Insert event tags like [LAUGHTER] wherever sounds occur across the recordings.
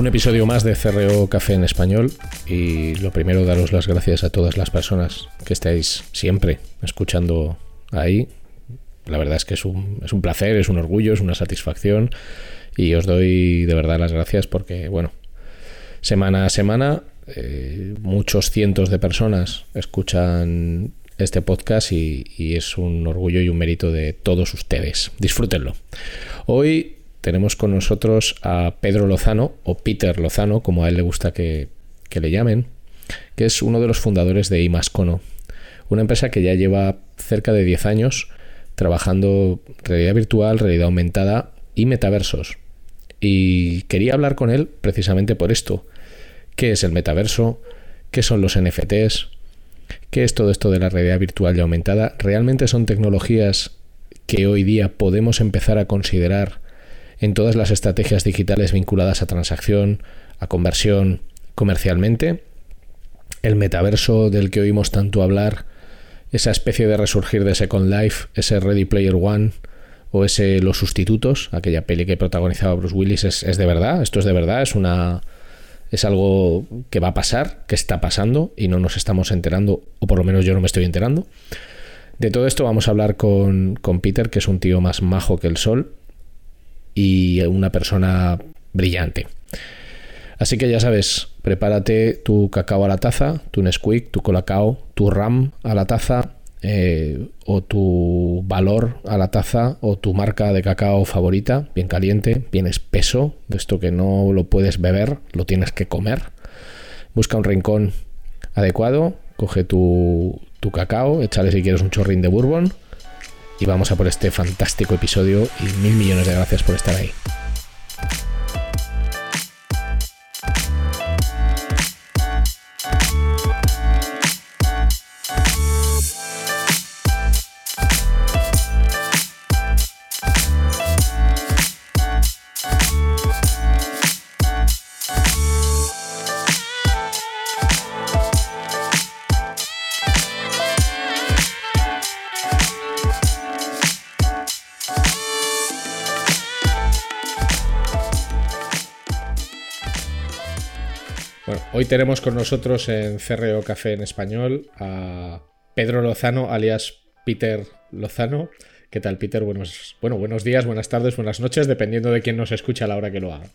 Un episodio más de CRO Café en Español y lo primero daros las gracias a todas las personas que estáis siempre escuchando ahí. La verdad es que es un, es un placer, es un orgullo, es una satisfacción y os doy de verdad las gracias porque, bueno, semana a semana eh, muchos cientos de personas escuchan este podcast y, y es un orgullo y un mérito de todos ustedes. Disfrútenlo. Hoy tenemos con nosotros a Pedro Lozano, o Peter Lozano, como a él le gusta que, le llamen, que es uno de los fundadores de Imascono, una empresa que ya lleva cerca de 10 años trabajando realidad virtual, realidad aumentada y metaversos. Y quería hablar con él precisamente por esto. ¿Qué es el metaverso? ¿Qué son los NFTs? ¿Qué es todo esto de la realidad virtual y aumentada? ¿Realmente son tecnologías que hoy día podemos empezar a considerar en todas las estrategias digitales vinculadas a transacción, a conversión comercialmente. El metaverso del que oímos tanto hablar, esa especie de resurgir de Second Life, ese Ready Player One o ese Los Sustitutos, aquella peli que protagonizaba Bruce Willis, es, de verdad, esto es de verdad, es una es algo que va a pasar, que está pasando y no nos estamos enterando, o por lo menos yo no me estoy enterando. De todo esto vamos a hablar con, con Peter, que es un tío más majo que el sol, y una persona brillante. Así que ya sabes, prepárate tu cacao a la taza, tu Nesquik, tu Colacao, tu RAM a la taza, eh, o tu valor a la taza, o tu marca de cacao favorita, bien caliente, bien espeso, de esto que no lo puedes beber, lo tienes que comer. Busca un rincón adecuado, coge tu, tu cacao, échale si quieres un chorrín de bourbon y vamos a por este fantástico episodio y mil millones de gracias por estar ahí. Hoy tenemos con nosotros en CRO Café en Español a Pedro Lozano, alias Peter Lozano. ¿Qué tal, Peter? Buenos, bueno, buenos días, buenas tardes, buenas noches, dependiendo de quién nos escucha a la hora que lo haga.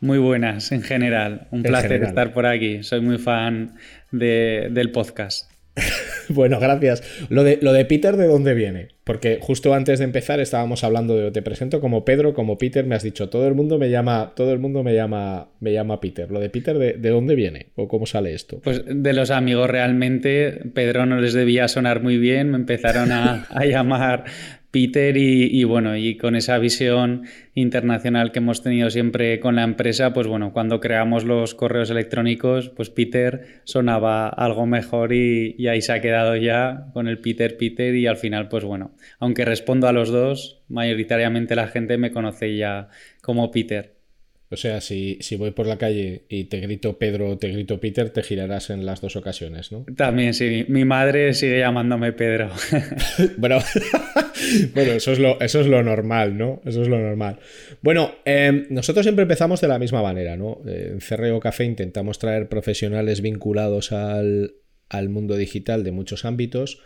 Muy buenas, en general. Un placer estar por aquí. Soy muy fan del podcast. [LAUGHS] [LAUGHS] Bueno, gracias. Lo de, lo de Peter, ¿de dónde viene? Porque justo antes de empezar estábamos hablando de te presento como Pedro, como Peter, me has dicho, todo el mundo me llama, todo el mundo me llama, me llama Peter. Lo de Peter, ¿de, dónde viene? ¿O cómo sale esto? Pues de los amigos realmente, Pedro no les debía sonar muy bien, me empezaron a, a llamar Peter y, bueno, y con esa visión internacional que hemos tenido siempre con la empresa, pues bueno, cuando creamos los correos electrónicos, pues Peter sonaba algo mejor y, y ahí se ha quedado ya con el Peter Peter y al final, pues bueno, aunque respondo a los dos, mayoritariamente la gente me conoce ya como Peter. O sea, si, si, voy por la calle y te grito Pedro o te grito Peter, te girarás en las dos ocasiones, ¿no? También, sí. Mi madre sigue llamándome Pedro. [LAUGHS] bueno, [LAUGHS] bueno eso, es lo, eso es lo normal, ¿no? Eso es lo normal. Bueno, em, nosotros siempre empezamos de la misma manera, ¿no? En CRO Café intentamos traer profesionales vinculados al, al mundo digital de muchos ámbitos.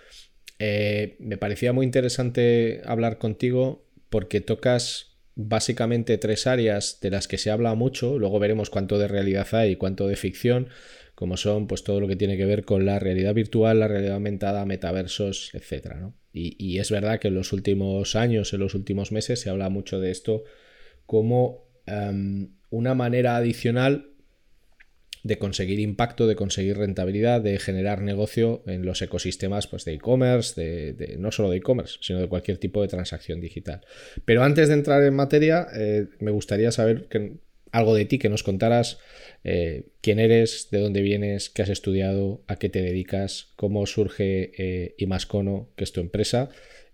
Eh, me parecía muy interesante hablar contigo porque tocas básicamente tres áreas de las que se habla mucho, luego veremos cuánto de realidad hay y cuánto de ficción, como son pues todo lo que tiene que ver con la realidad virtual, la realidad aumentada, metaversos, etc. Y, es verdad que en los últimos años, en los últimos meses, se habla mucho de esto como em, una manera adicional de conseguir impacto, de conseguir rentabilidad, de generar negocio en los ecosistemas pues, de e-commerce, de, no solo de e-commerce, sino de cualquier tipo de transacción digital. Pero antes de entrar en materia, eh, me gustaría saber algo de ti, que nos contaras eh, quién eres, de dónde vienes, qué has estudiado, a qué te dedicas, cómo surge eh, Imascono, que es tu empresa,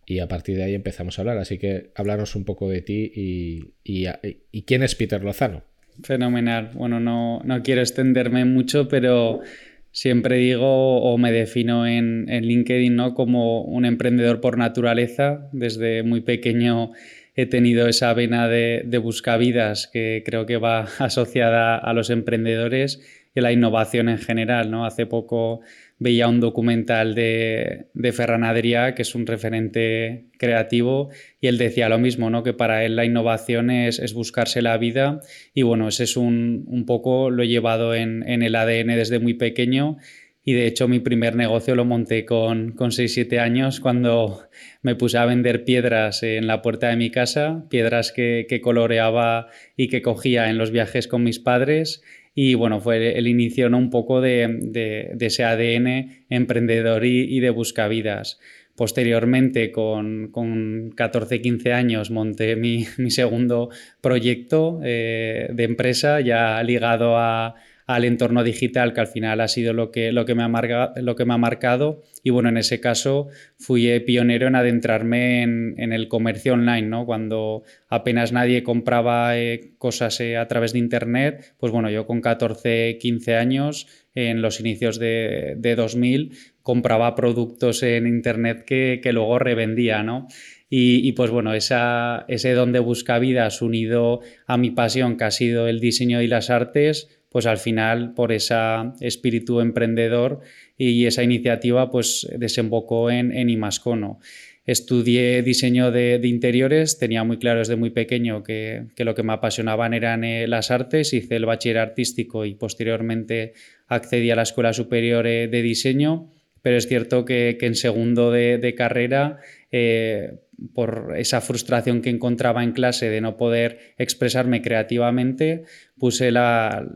y a partir de ahí empezamos a hablar. Así que hablarnos un poco de ti y, y quién es Peter Lozano. Fenomenal. Bueno, no, no quiero extenderme mucho, pero siempre digo o me defino en, en, LinkedIn ¿no? como un emprendedor por naturaleza. Desde muy pequeño he tenido esa vena de, de buscavidas que creo que va [LAUGHS] asociada a los emprendedores y a la innovación en general. ¿no? Hace poco veía un documental de, de Ferran Adrià, que es un referente creativo, y él decía lo mismo, ¿no? que para él la innovación es, es buscarse la vida, y bueno, ese es un, un poco, lo he llevado en, el ADN desde muy pequeño, y de hecho mi primer negocio lo monté con, con 6-7 años cuando me puse a vender piedras en la puerta de mi casa, piedras que coloreaba y que cogía en los viajes con mis padres y bueno, fue el inicio ¿no? un poco de, ese ADN emprendedor y, de buscavidas. Posteriormente, con, con 14-15 años, monté [LAUGHS] mi, segundo proyecto eh, de empresa ya ligado a, al entorno digital, que al final ha sido lo que, lo que, me, ha lo que me ha marcado. Y bueno, en ese caso fui eh, pionero en adentrarme en, el comercio online, ¿no? Cuando apenas nadie compraba eh, cosas eh, a través de Internet, pues bueno, yo con 14, 15 años, en los inicios de, de 2000, compraba productos en Internet que, que luego revendía, ¿no? Y, y, pues bueno, esa, ese don de buscavidas unido a mi pasión que ha sido el diseño y las artes, pues al final por ese espíritu emprendedor y esa iniciativa pues desembocó en, en Imascono. Estudié diseño de, interiores, tenía muy claro desde muy pequeño que, lo que me apasionaban eran eh, las artes, hice el bachiller artístico y posteriormente accedí a la Escuela Superior eh, de Diseño, pero es cierto que, en segundo de, carrera eh, por esa frustración que encontraba en clase de no poder expresarme creativamente, puse la,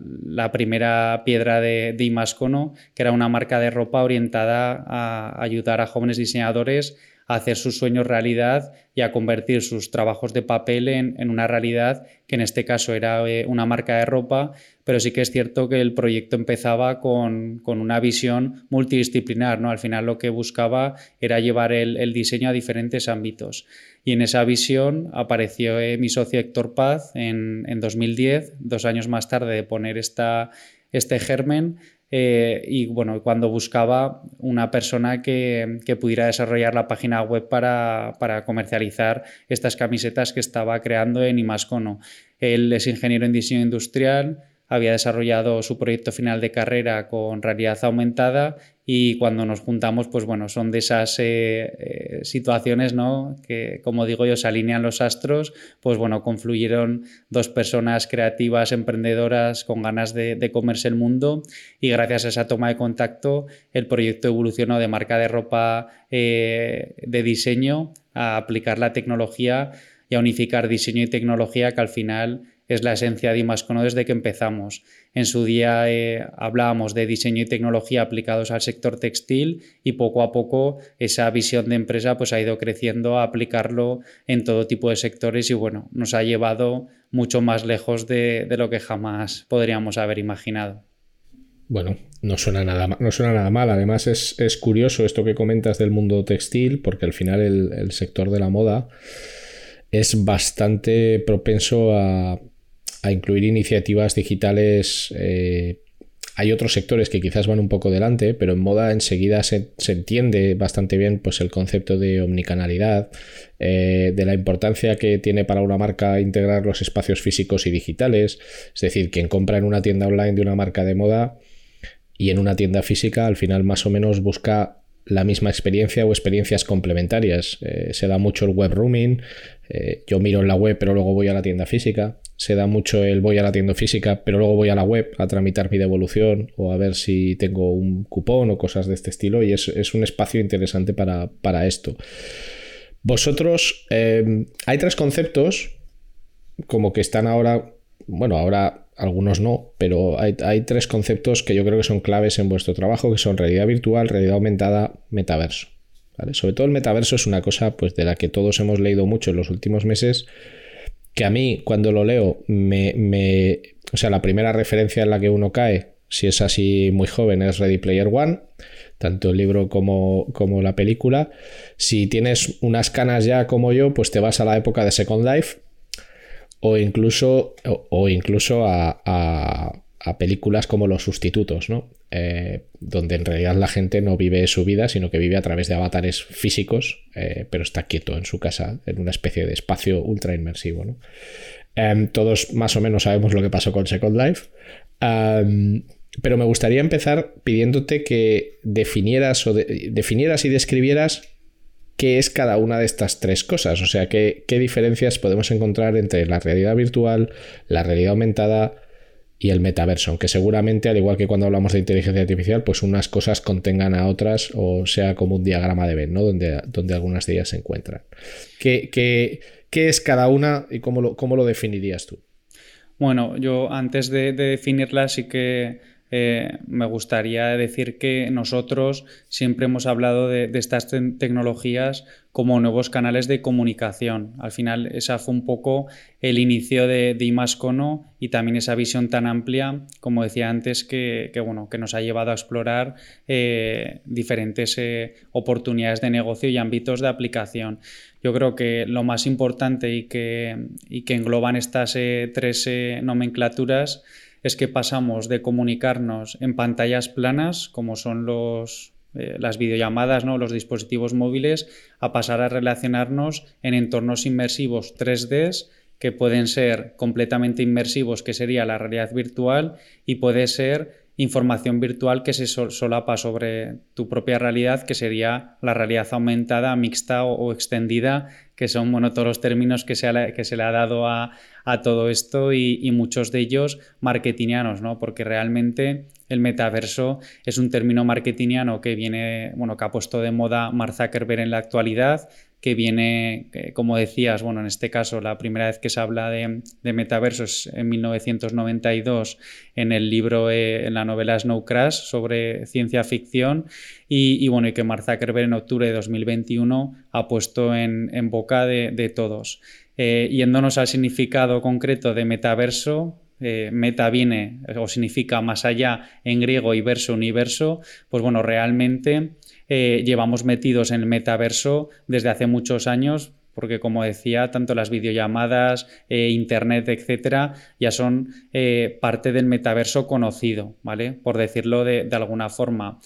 primera piedra de, de, que era una marca de ropa orientada a ayudar a jóvenes diseñadores hacer sus sueños realidad y a convertir sus trabajos de papel en, una realidad, que en este caso era eh, una marca de ropa, pero sí que es cierto que el proyecto empezaba con, una visión multidisciplinar, ¿no? Al final lo que buscaba era llevar el, diseño a diferentes ámbitos. Y en esa visión apareció eh, mi socio Héctor Paz en, en 2010, dos años más tarde de poner esta, este germen, eh, y bueno, cuando buscaba una persona que, pudiera desarrollar la página web para, comercializar estas camisetas que estaba creando en Imascono. Él es ingeniero en diseño industrial, había desarrollado su proyecto final de carrera con realidad aumentada y cuando nos juntamos, pues bueno, son de esas eh, eh, situaciones, ¿no? Que, como digo yo, se alinean los astros, pues bueno, confluyeron dos personas creativas, emprendedoras, con ganas de, comerse el mundo y gracias a esa toma de contacto, el proyecto evolucionó de marca de ropa eh, de diseño a aplicar la tecnología y a unificar diseño y tecnología que al final es la esencia de Imascono desde que empezamos. En su día eh, hablábamos de diseño y tecnología aplicados al sector textil y poco a poco esa visión de empresa pues, ha ido creciendo a aplicarlo en todo tipo de sectores y bueno, nos ha llevado mucho más lejos de, lo que jamás podríamos haber imaginado. Bueno, no suena nada, no suena nada mal. Además, es, curioso esto que comentas del mundo textil, porque al final el sector de la moda es bastante propenso a, a incluir iniciativas digitales. Eh, hay otros sectores que quizás van un poco delante, pero en moda enseguida se, entiende bastante bien pues, el concepto de omnicanalidad, eh, de la importancia que tiene para una marca integrar los espacios físicos y digitales. Es decir, quien compra en una tienda online de una marca de moda y en una tienda física, al final más o menos busca la misma experiencia o experiencias complementarias. Eh, se da mucho el web rooming, yo miro en la web pero luego voy a la tienda física se da mucho el voy a la tienda física, pero luego voy a la web a tramitar mi devolución o a ver si tengo un cupón o cosas de este estilo y es, un espacio interesante para, esto. Vosotros, eh, hay tres conceptos como que están ahora, bueno, ahora algunos no, pero hay, tres conceptos que yo creo que son claves en vuestro trabajo, que son realidad virtual, realidad aumentada, metaverso. Sobre todo el metaverso es una cosa pues, de la que todos hemos leído mucho en los últimos meses que a mí cuando lo leo me, O sea, la primera referencia en la que uno cae, si es así muy joven, es Ready Player One, tanto el libro como, como la película. Si tienes unas canas ya como yo, pues te vas a la época de Second Life o incluso, o, incluso a, a películas como Los Sustitutos, ¿no? Eh, donde en realidad la gente no vive su vida, sino que vive a través de avatares físicos, eh, pero está quieto en su casa, en una especie de espacio ultra inmersivo. ¿no? Em, todos más o menos sabemos lo que pasó con Second Life. Em, pero me gustaría empezar pidiéndote que definieras, o definieras y describieras qué es cada una de estas tres cosas. O sea, qué diferencias podemos encontrar entre la realidad virtual, la realidad aumentada, y el metaverso, aunque seguramente, al igual que cuando hablamos de inteligencia artificial, pues unas cosas contengan a otras o sea como un diagrama de Venn, ¿no? Donde, donde algunas de ellas se encuentran. ¿Qué, qué, qué es cada una y cómo lo, cómo lo, definirías tú? Bueno, yo antes de, de definirla sí que eh, me gustaría decir que nosotros siempre hemos hablado de, estas tecnologías como nuevos canales de comunicación. Al final, esa fue un poco el inicio de, de Imascono y también esa visión tan amplia, como decía antes, que, bueno, que nos ha llevado a explorar eh, diferentes eh, oportunidades de negocio y ámbitos de aplicación. Yo creo que lo más importante y que, y que engloban estas tres nomenclaturas es que pasamos de comunicarnos en pantallas planas, como son los, eh, las videollamadas, ¿no? los dispositivos móviles, a pasar a relacionarnos en entornos inmersivos 3D que pueden ser completamente inmersivos, que sería la realidad virtual, y puede ser información virtual que se solapa sobre tu propia realidad, que sería la realidad aumentada, mixta o, extendida, que son bueno, todos los términos que se, que se le ha dado a, todo esto y, muchos de ellos marketingianos, ¿no? porque realmente el metaverso es un término marketingiano que viene, bueno, que ha puesto de moda Mark Zuckerberg en la actualidad, que viene, como decías, bueno, en este caso la primera vez que se habla de, metaversos en 1992 en el libro, eh, en la novela Snow Crash sobre ciencia ficción y, bueno, y que Mark Zuckerberg en octubre de 2021 ha puesto en, boca de, todos. Eh, yéndonos al significado concreto de metaverso, eh, meta viene o significa más allá en griego y verso universo, pues bueno, realmente eh, llevamos metidos en el metaverso desde hace muchos años, porque como decía, tanto las videollamadas, eh, internet, etcétera, ya son parte del metaverso conocido, ¿vale? Por decirlo de, alguna forma.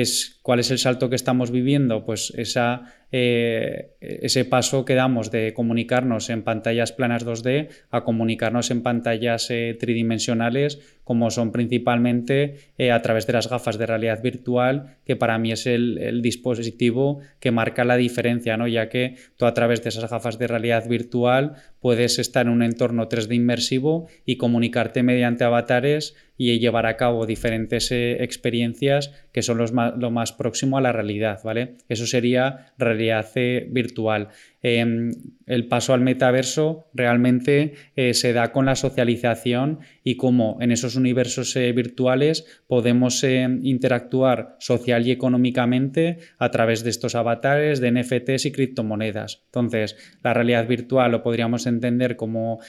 Es ¿Cuál es el salto que estamos viviendo? Pues eh, ese paso que damos de comunicarnos en pantallas planas 2D a comunicarnos en pantallas eh, tridimensionales, como son principalmente eh, a través de las gafas de realidad virtual, que para mí es el, dispositivo que marca la diferencia, ¿no? ya que tú a través de esas gafas de realidad virtual puedes estar en un entorno 3D inmersivo y comunicarte mediante avatares y llevar a cabo diferentes eh, experiencias que son lo más próximo a la realidad, ¿vale? Eso sería realidad eh, virtual. Em, el paso al metaverso realmente eh, se da con la socialización y cómo en esos universos virtuales podemos interactuar social y económicamente a través de estos avatares, de NFTs y criptomonedas. Entonces, la realidad virtual lo podríamos entender como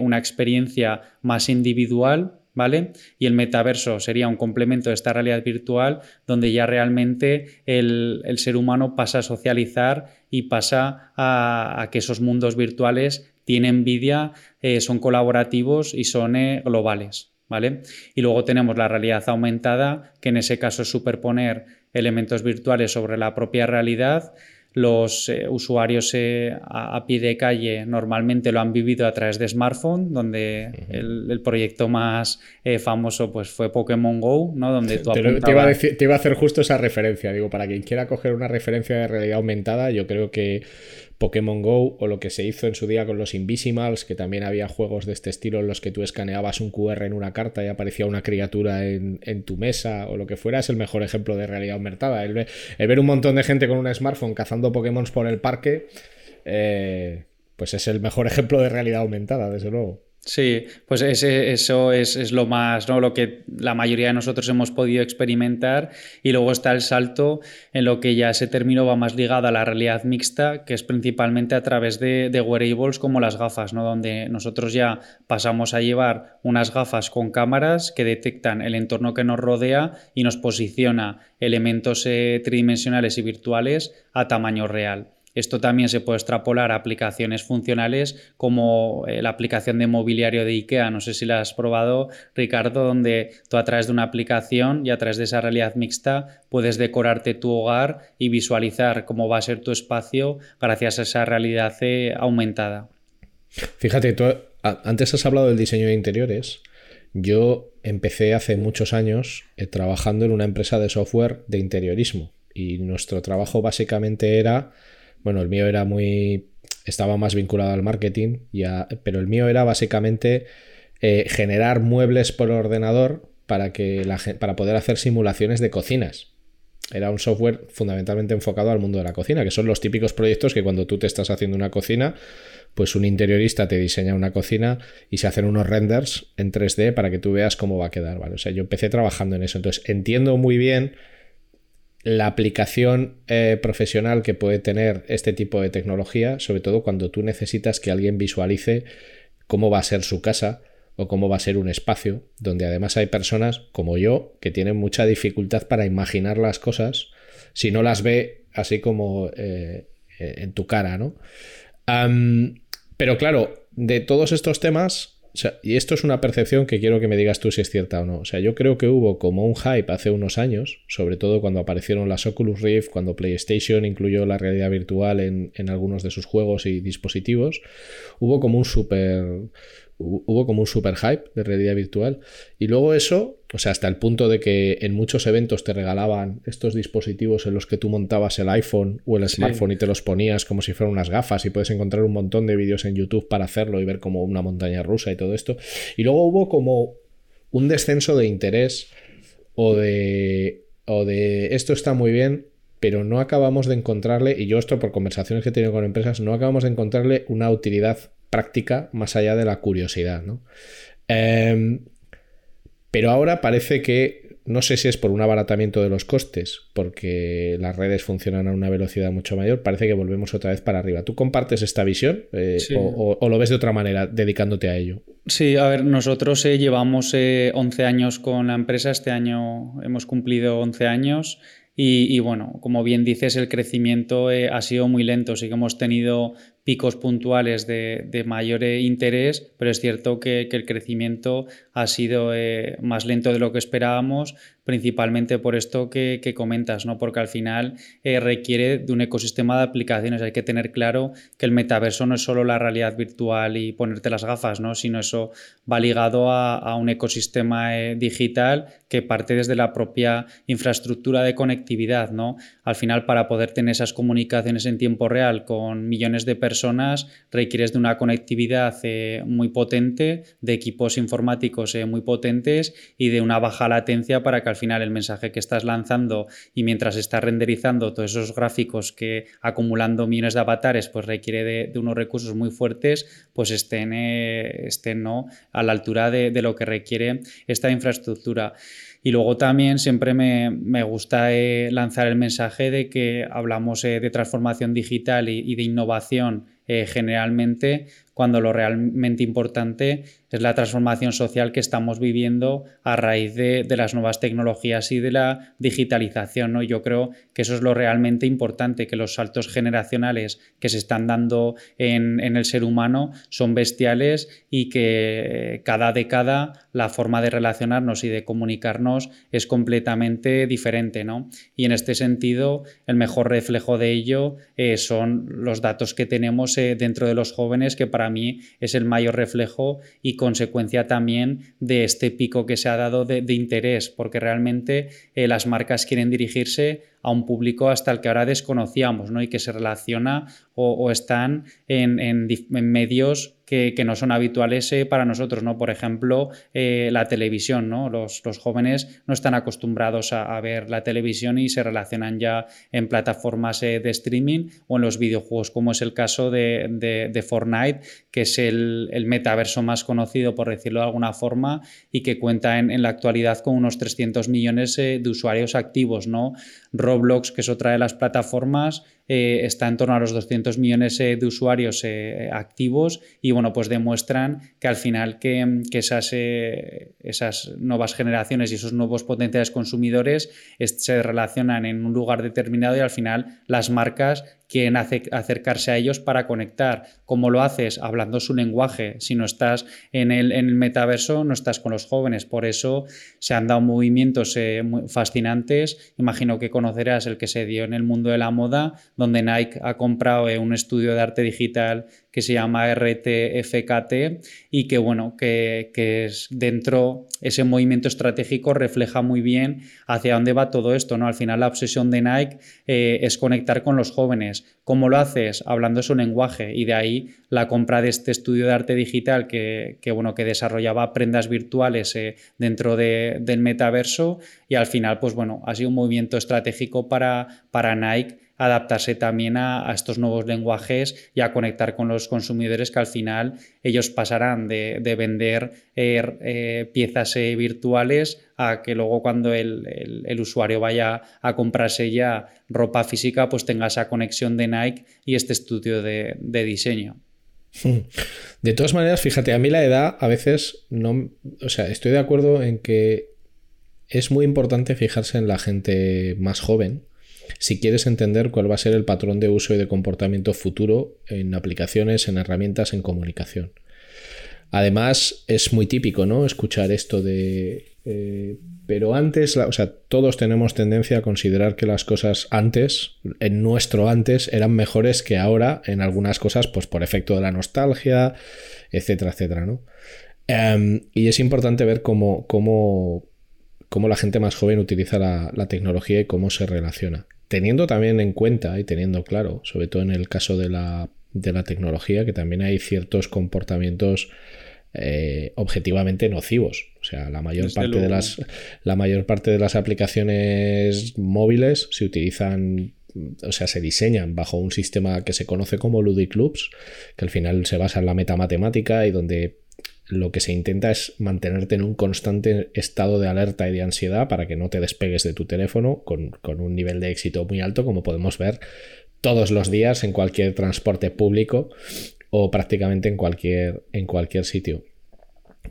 una experiencia más individual ¿vale? Y el metaverso sería un complemento de esta realidad virtual donde ya realmente el, ser humano pasa a socializar y pasa a, que esos mundos virtuales tienen vida, eh, son colaborativos y son eh, globales. ¿Vale? Y luego tenemos la realidad aumentada, que en ese caso es superponer elementos virtuales sobre la propia realidad los eh, usuarios eh, a, pie de calle normalmente lo han vivido a través de smartphone, donde el, proyecto más eh, famoso pues, fue Pokémon Go, ¿no? Donde [LAUGHS] te, iba a te, iba a hacer justo esa referencia. Digo, para quien quiera coger una referencia de realidad aumentada, yo creo que Pokémon Go o lo que se hizo en su día con los Invisimals, que también había juegos de este estilo en los que tú escaneabas un QR en una carta y aparecía una criatura en, tu mesa o lo que fuera, es el mejor ejemplo de realidad aumentada. El, ver un montón de gente con un smartphone cazando Pokémon por el parque, eh, pues es el mejor ejemplo de realidad aumentada, desde luego. Sí, pues ese, eso es, lo más, ¿no? Lo que la mayoría de nosotros hemos podido experimentar. Y luego está el salto en lo que ya ese término va más ligado a la realidad mixta, que es principalmente a través de, de wearables como las gafas, ¿no? Donde nosotros ya pasamos a llevar unas gafas con cámaras que detectan el entorno que nos rodea y nos posiciona elementos eh, tridimensionales y virtuales a tamaño real. Esto también se puede extrapolar a aplicaciones funcionales como eh, la aplicación de mobiliario de IKEA. No sé si la has probado, Ricardo, donde tú a través de una aplicación y a través de esa realidad mixta puedes decorarte tu hogar y visualizar cómo va a ser tu espacio gracias a esa realidad eh, aumentada. Fíjate, tú antes has hablado del diseño de interiores. Yo empecé hace muchos años eh, trabajando en una empresa de software de interiorismo y nuestro trabajo básicamente era bueno, el mío era muy. estaba más vinculado al marketing, pero el mío era básicamente eh, generar muebles por ordenador para, que para poder hacer simulaciones de cocinas. Era un software fundamentalmente enfocado al mundo de la cocina, que son los típicos proyectos que cuando tú te estás haciendo una cocina, pues un interiorista te diseña una cocina y se hacen unos renders en 3D para que tú veas cómo va a quedar, ¿vale? O sea, yo empecé trabajando en eso, entonces entiendo muy bien la aplicación eh, profesional que puede tener este tipo de tecnología, sobre todo cuando tú necesitas que alguien visualice cómo va a ser su casa o cómo va a ser un espacio, donde además hay personas como yo que tienen mucha dificultad para imaginar las cosas si no las ve así como eh, en tu cara, ¿no? pero claro, de todos estos temas y esto es una percepción que quiero que me digas tú si es cierta o no. O sea, yo creo que hubo como un hype hace unos años, sobre todo cuando aparecieron las Oculus Rift, cuando PlayStation incluyó la realidad virtual en, en algunos de sus juegos y dispositivos. Hubo como un super hubo como un super hype de realidad virtual. Y luego eso, o sea, hasta el punto de que en muchos eventos te regalaban estos dispositivos en los que tú montabas el iPhone o el smartphone y te los ponías como si fueran unas gafas y puedes encontrar un montón de vídeos en YouTube para hacerlo y ver como una montaña rusa y todo esto. Y luego hubo como un descenso de interés o de, o de esto está muy bien, pero no acabamos de encontrarle, y yo esto por conversaciones que he tenido con empresas, no acabamos de encontrarle una utilidad práctica más allá de la curiosidad. ¿no? Em, pero ahora parece que, no sé si es por un abaratamiento de los costes, porque las redes funcionan a una velocidad mucho mayor, parece que volvemos otra vez para arriba. ¿Tú compartes esta visión eh, o, lo ves de otra manera dedicándote a ello? Sí, a ver, nosotros eh, llevamos 11 eh, años con la empresa, este año hemos cumplido 11 años. Y, bueno, como bien dices, el crecimiento ha sido muy lento. Sí que hemos tenido picos puntuales de, mayor eh, interés, pero es cierto que, el crecimiento ha sido eh, más lento de lo que esperábamos, principalmente por esto que, comentas, ¿no? Porque al final eh, requiere de un ecosistema de aplicaciones. Hay que tener claro que el metaverso no es solo la realidad virtual y ponerte las gafas, ¿no? Sino eso va ligado a, un ecosistema eh, digital que parte desde la propia infraestructura de conectividad, ¿no? Al final, para poder tener esas comunicaciones en tiempo real con millones de personas, requieres de una conectividad eh, muy potente, de equipos informáticos muy potentes y de una baja latencia para que al final el mensaje que estás lanzando y mientras estás renderizando todos esos gráficos que acumulando millones de avatares, pues requiere de, unos recursos muy fuertes, pues estén, eh, ¿no? a la altura de, lo que requiere esta infraestructura. Y luego también siempre me, gusta eh, lanzar el mensaje de que hablamos eh, de transformación digital y, de innovación generalmente cuando lo realmente importante es la transformación social que estamos viviendo a raíz de, las nuevas tecnologías y de la digitalización. ¿no? Yo creo que eso es lo realmente importante, que los saltos generacionales que se están dando en, el ser humano son bestiales y que cada década la forma de relacionarnos y de comunicarnos es completamente diferente. ¿no? Y en este sentido, el mejor reflejo de ello eh, son los datos que tenemos eh, dentro de los jóvenes que para mí es el mayor reflejo y consecuencia también de este pico que se ha dado de, interés, porque realmente eh, las marcas quieren dirigirse a un público hasta el que ahora desconocíamos ¿no? y que se relaciona o, están en, medios que, no son habituales eh, para nosotros, ¿no? Por ejemplo, eh, la televisión, ¿no? Los, jóvenes no están acostumbrados a, ver la televisión y se relacionan ya en plataformas eh, de streaming o en los videojuegos, como es el caso de, Fortnite, que es el, metaverso más conocido, por decirlo de alguna forma, y que cuenta en, la actualidad con unos 300 millones de usuarios activos, ¿no? Roblox, que es otra de las plataformas, eh, está en torno a los 200 millones eh, de usuarios eh, activos y bueno, pues demuestran que al final que, esas, esas, nuevas generaciones y esos nuevos potenciales consumidores se relacionan en un lugar determinado y al final las marcas quieren acercarse a ellos para conectar. ¿Cómo lo haces? Hablando su lenguaje. Si no estás en el, en el metaverso, no estás con los jóvenes. Por eso se han dado movimientos eh, fascinantes. Imagino que conocerás el que se dio en el mundo de la moda, donde Nike ha comprado eh, un estudio de arte digital que se llama RTFKT y que bueno, que, es dentro ese movimiento estratégico refleja muy bien hacia dónde va todo esto, ¿no? Al final la obsesión de Nike eh, es conectar con los jóvenes. ¿Cómo lo haces? Hablando su lenguaje y de ahí la compra de este estudio de arte digital que, bueno, que desarrollaba prendas virtuales eh, dentro del metaverso y al final pues bueno, ha sido un movimiento estratégico para, para Nike adaptarse también a, estos nuevos lenguajes y a conectar con los consumidores que al final ellos pasarán de, vender eh, eh, piezas eh, virtuales a que luego cuando el, usuario vaya a comprarse ya ropa física pues tenga esa conexión de Nike y este estudio de, diseño. De todas maneras, fíjate, a mí la edad a veces no, o sea, estoy de acuerdo en que es muy importante fijarse en la gente más joven, si quieres entender cuál va a ser el patrón de uso y de comportamiento futuro en aplicaciones, en herramientas, en comunicación. Además, es muy típico, ¿no? Escuchar esto de. Eh, pero antes, o sea, todos tenemos tendencia a considerar que las cosas antes, en nuestro antes, eran mejores que ahora en algunas cosas, pues por efecto de la nostalgia, etcétera, etcétera, ¿no? Em, y es importante ver cómo, cómo, cómo, la gente más joven utiliza la tecnología y cómo se relaciona teniendo también en cuenta y teniendo claro, sobre todo en el caso de la, tecnología, que también hay ciertos comportamientos eh, objetivamente nocivos. O sea, la mayor, parte de las, la mayor parte de las aplicaciones móviles se utilizan o sea, se diseñan bajo un sistema que se conoce como Ludiclubs, que al final se basa en la metamatemática y donde lo que se intenta es mantenerte en un constante estado de alerta y de ansiedad para que no te despegues de tu teléfono con, un nivel de éxito muy alto, como podemos ver todos los días en cualquier transporte público o prácticamente en cualquier, en cualquier sitio.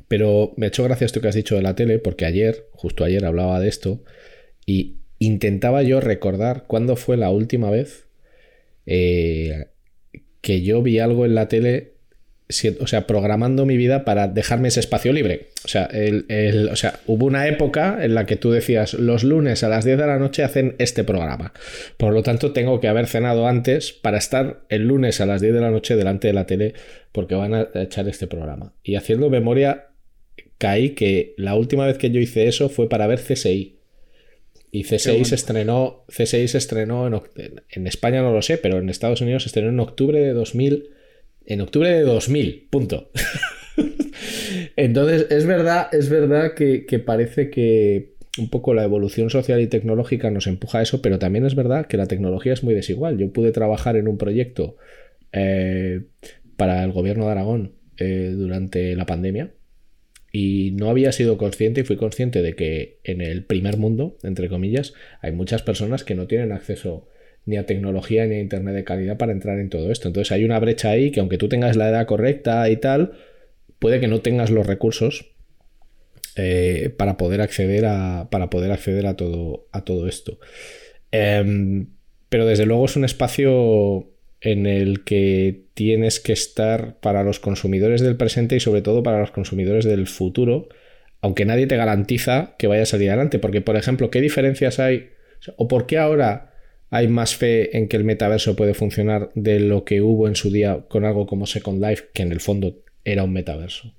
Pero me ha hecho gracia esto que has dicho de la tele, porque ayer, justo ayer, hablaba de esto y intentaba yo recordar cuándo fue la última vez eh, que yo vi algo en la tele o sea, programando mi vida para dejarme ese espacio libre. O sea, el, o sea, hubo una época en la que tú decías, los lunes a las 10 de la noche hacen este programa. Por lo tanto, tengo que haber cenado antes para estar el lunes a las 10 de la noche delante de la tele porque van a echar este programa. Y haciendo memoria, caí que la última vez que yo hice eso fue para ver CSI. Y CSI se estrenó, CSI se estrenó en, en España no lo sé, pero en Estados Unidos se estrenó en octubre de 2000 en octubre de 2000, punto. Entonces, es verdad, es verdad que, parece que un poco la evolución social y tecnológica nos empuja a eso, pero también es verdad que la tecnología es muy desigual. Yo pude trabajar en un proyecto eh, para el gobierno de Aragón eh, durante la pandemia y no había sido consciente y fui consciente de que en el primer mundo, entre comillas, hay muchas personas que no tienen acceso ni a tecnología ni a Internet de calidad para entrar en todo esto. Entonces hay una brecha ahí que aunque tú tengas la edad correcta y tal, puede que no tengas los recursos eh, para poder acceder a, para poder acceder a, todo, a todo esto. Em, pero desde luego es un espacio en el que tienes que estar para los consumidores del presente y sobre todo para los consumidores del futuro, aunque nadie te garantiza que vaya a salir adelante. Porque, por ejemplo, ¿qué diferencias hay? ¿O por qué ahora hay más fe en que el metaverso puede funcionar de lo que hubo en su día con algo como Second Life, que en el fondo era un metaverso.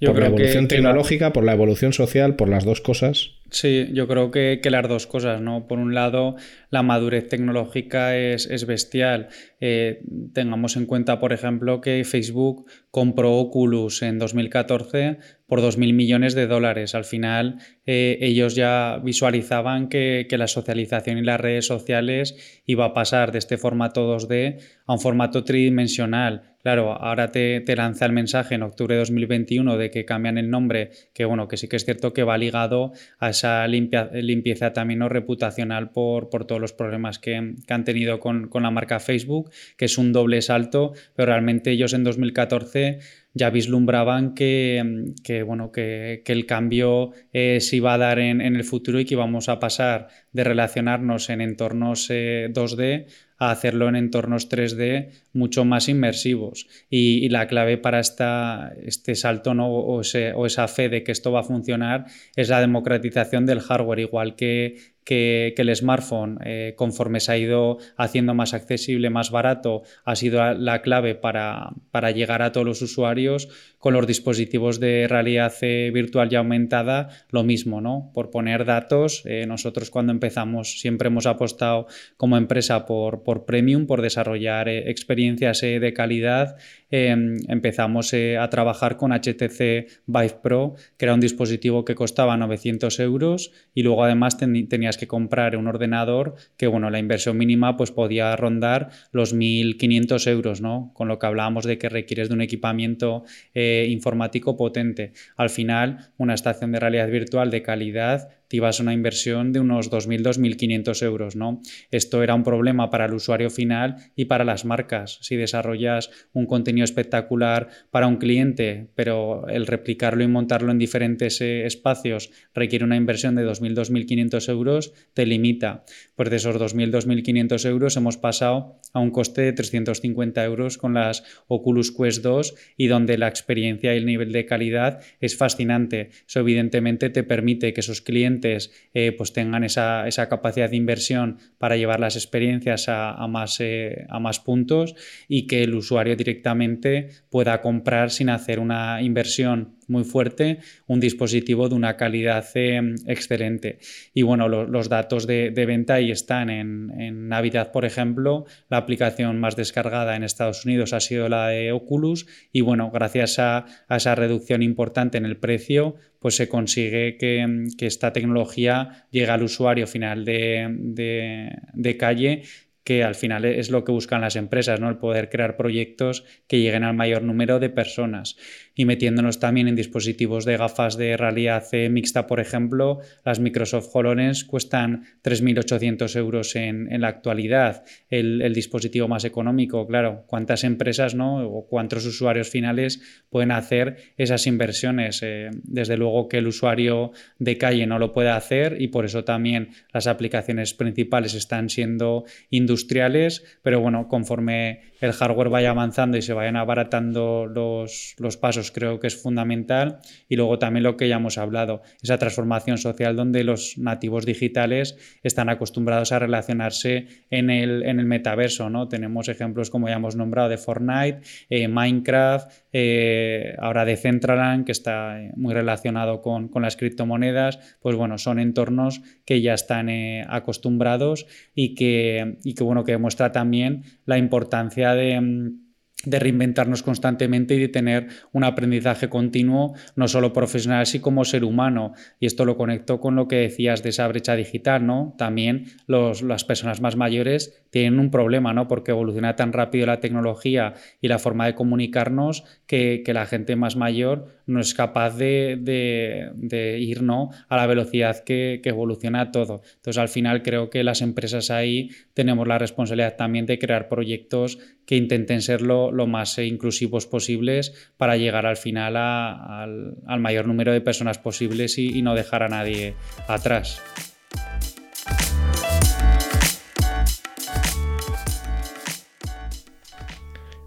por la evolución tecnológica, por la evolución social, por las dos cosas. Sí, yo creo que, las dos cosas, ¿no? Por un lado, la madurez tecnológica es, bestial. Eh, tengamos en cuenta, por ejemplo, que Facebook compró Oculus en 2014 por 2.000 millones de dólares. Al final, eh, ellos ya visualizaban que, la socialización y las redes sociales iba a pasar de este formato 2D a un formato tridimensional. Claro, ahora te, te, lanza el mensaje en octubre de 2021 de que cambian el nombre, que bueno, que sí que es cierto que va ligado a esa limpieza también o reputacional por, por, todos los problemas que, han tenido con, la marca Facebook, que es un doble salto, pero realmente ellos en 2014 ya vislumbraban que, bueno, que, el cambio eh, se iba a dar en, el futuro y que íbamos a pasar de relacionarnos en entornos 2D eh, a hacerlo en entornos 3D mucho más inmersivos. Y, la clave para esta, este salto ¿no? o, esa fe de que esto va a funcionar es la democratización del hardware, igual que que, el smartphone, eh, conforme se ha ido haciendo más accesible, más barato, ha sido la clave para, para llegar a todos los usuarios. Con los dispositivos de realidad eh, virtual ya aumentada, lo mismo, ¿no? Por poner datos, eh, nosotros cuando empezamos siempre hemos apostado como empresa por, premium, por desarrollar experiencias de calidad. Em, empezamos a trabajar con HTC Vive Pro, que era un dispositivo que costaba 900 euros y luego además tenías que comprar un ordenador que, bueno, la inversión mínima pues podía rondar los 1.500 euros, ¿no? Con lo que hablábamos de que requieres de un equipamiento eh, informático potente. Al final, una estación de realidad virtual de calidad te ibas a una inversión de unos 2.000, 2.500 euros, ¿no? Esto era un problema para el usuario final y para las marcas. Si desarrollas un contenido espectacular para un cliente, pero el replicarlo y montarlo en diferentes eh, espacios requiere una inversión de 2.000, 2.500 euros, te limita. Pues de esos 2.000, 2.500 euros hemos pasado a un coste de 350 euros con las Oculus Quest 2 y donde la experiencia y el nivel de calidad es fascinante. Eso evidentemente te permite que esos clientes eh, pues tengan esa, capacidad de inversión para llevar las experiencias a, más, eh, a más puntos y que el usuario directamente pueda comprar sin hacer una inversión muy fuerte, un dispositivo de una calidad eh, excelente. Y bueno, los datos de, venta ahí están. En, Navidad, por ejemplo, la aplicación más descargada en Estados Unidos ha sido la de Oculus y bueno, gracias a, esa reducción importante en el precio, pues se consigue que, esta tecnología llegue al usuario final de, de calle que al final es lo que buscan las empresas, ¿no? El poder crear proyectos que lleguen al mayor número de personas y metiéndonos también en dispositivos de gafas de realidad mixta, por ejemplo, las Microsoft HoloLens cuestan 3.800 euros en, la actualidad, el, dispositivo más económico, claro, ¿cuántas empresas ¿no? o cuántos usuarios finales pueden hacer esas inversiones? Eh, desde luego que el usuario de calle no lo puede hacer y por eso también las aplicaciones principales están siendo industriales, pero bueno, conforme el hardware vaya avanzando y se vayan abaratando los, los, pasos, creo que es fundamental. Y luego también lo que ya hemos hablado, esa transformación social donde los nativos digitales están acostumbrados a relacionarse en el, en el metaverso. ¿no? Tenemos ejemplos, como ya hemos nombrado, de Fortnite, eh, Minecraft, eh, ahora de Centraland, que está eh, muy relacionado con, con, las criptomonedas. Pues bueno, son entornos que ya están acostumbrados y que, y que, bueno, que demuestra también la importancia de de reinventarnos constantemente y de tener un aprendizaje continuo, no solo profesional, sino como ser humano. Y esto lo conecto con lo que decías de esa brecha digital, ¿no? También los, las personas más mayores tienen un problema, ¿no? Porque evoluciona tan rápido la tecnología y la forma de comunicarnos que, la gente más mayor no es capaz de, ir, ¿no? A la velocidad que, que evoluciona todo. Entonces, al final creo que las empresas ahí tenemos la responsabilidad también de crear proyectos que intenten ser lo, más inclusivos posibles para llegar al final al, mayor número de personas posibles y no dejar a nadie atrás.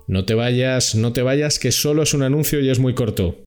No te vayas, no te vayas, que solo es un anuncio y es muy corto.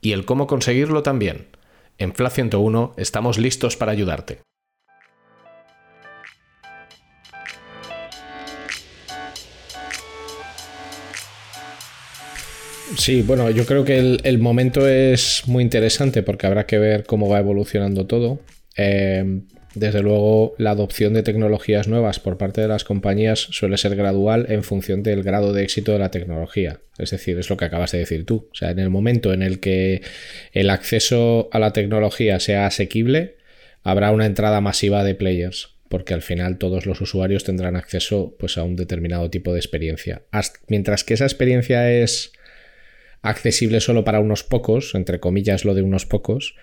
y el cómo conseguirlo también. En FLA 101 estamos listos para ayudarte. Sí, bueno, yo creo que el, momento es muy interesante porque habrá que ver cómo va evolucionando todo. Eh, desde luego, la adopción de tecnologías nuevas por parte de las compañías suele ser gradual en función del grado de éxito de la tecnología. Es decir, es lo que acabas de decir tú. O sea, en el momento en el que el acceso a la tecnología sea asequible, habrá una entrada masiva de players, porque al final todos los usuarios tendrán acceso pues, a un determinado tipo de experiencia. mientras que esa experiencia es accesible solo para unos pocos, entre comillas lo de unos pocos,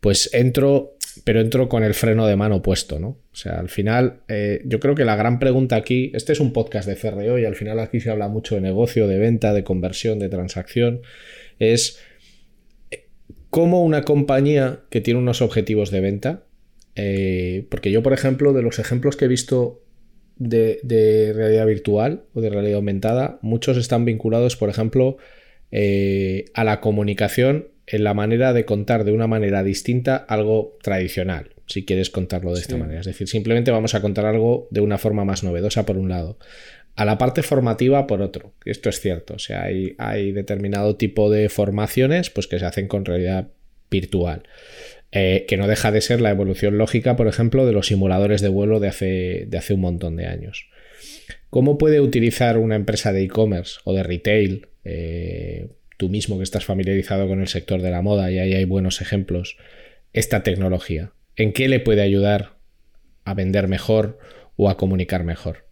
pues entro pero entro con el freno de mano puesto, ¿no? O sea, al final, eh, yo creo que la gran pregunta aquí, este es un podcast de CRO y al final aquí se habla mucho de negocio, de venta, de conversión, de transacción, es eh, cómo una compañía que tiene unos objetivos de venta, eh, porque yo, por ejemplo, de los ejemplos que he visto de, de, realidad virtual o de realidad aumentada, muchos están vinculados, por ejemplo, a la comunicación en la manera de contar de una manera distinta algo tradicional, si quieres contarlo de esta manera. Es decir, simplemente vamos a contar algo de una forma más novedosa por un lado. A la parte formativa por otro. Esto es cierto. O sea, hay, hay determinado tipo de formaciones pues, que se hacen con realidad virtual. Eh, que no deja de ser la evolución lógica, por ejemplo, de los simuladores de vuelo de hace, de hace un montón de años. ¿Cómo puede utilizar una empresa de e-commerce o de retail? Eh, tú mismo que estás familiarizado con el sector de la moda y ahí hay buenos ejemplos, esta tecnología? ¿En qué le puede ayudar a vender mejor o a comunicar mejor?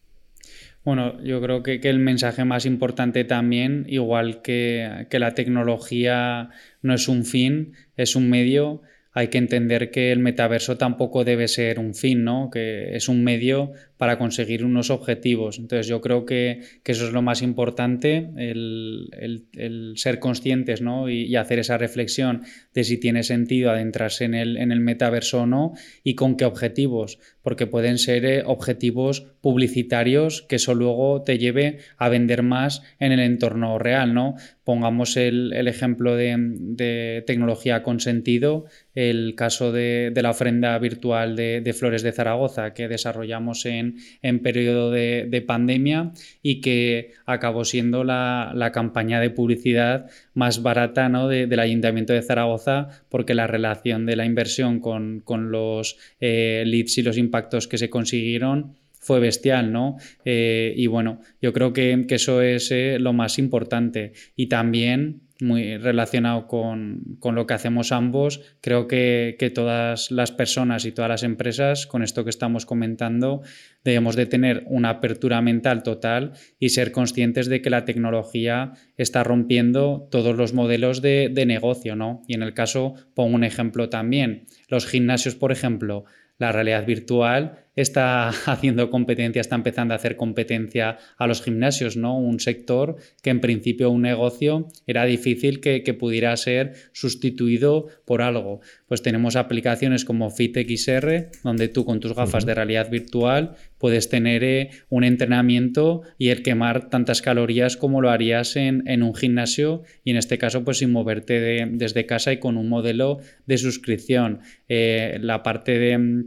Bueno, yo creo que, el mensaje más importante también, igual que, que la tecnología no es un fin, es un medio, hay que entender que el metaverso tampoco debe ser un fin, ¿no? Que es un medio para conseguir unos objetivos. Entonces yo creo que, eso es lo más importante, el, ser conscientes ¿no? y, hacer esa reflexión de si tiene sentido adentrarse en el, en el metaverso o no y con qué objetivos, porque pueden ser eh, objetivos publicitarios que eso luego te lleve a vender más en el entorno real. ¿no? Pongamos el, ejemplo de, tecnología con sentido, el caso de, la ofrenda virtual de Flores de Zaragoza que desarrollamos en, en, periodo de, pandemia y que acabó siendo la, campaña de publicidad más barata ¿no? del Ayuntamiento de Zaragoza porque la relación de la inversión con, los eh, leads y los impactos que se consiguieron fue bestial, ¿no? Eh, y bueno, yo creo que, eso es eh, lo más importante. Y también muy relacionado con, lo que hacemos ambos. Creo que, todas las personas y todas las empresas, con esto que estamos comentando, debemos de tener una apertura mental total y ser conscientes de que la tecnología está rompiendo todos los modelos de, de negocio, ¿no? Y en el caso, pongo un ejemplo también. Los gimnasios, por ejemplo, la realidad virtual está [LAUGHS] haciendo competencia, está empezando a hacer competencia a los gimnasios, ¿no? Un sector que en principio un negocio era difícil que, pudiera ser sustituido por algo. Pues tenemos aplicaciones como FitXR, donde tú con tus gafas de realidad virtual puedes tener eh, un entrenamiento y el quemar tantas calorías como lo harías en, un gimnasio y en este caso pues sin moverte desde casa y con un modelo de suscripción. Eh, la parte de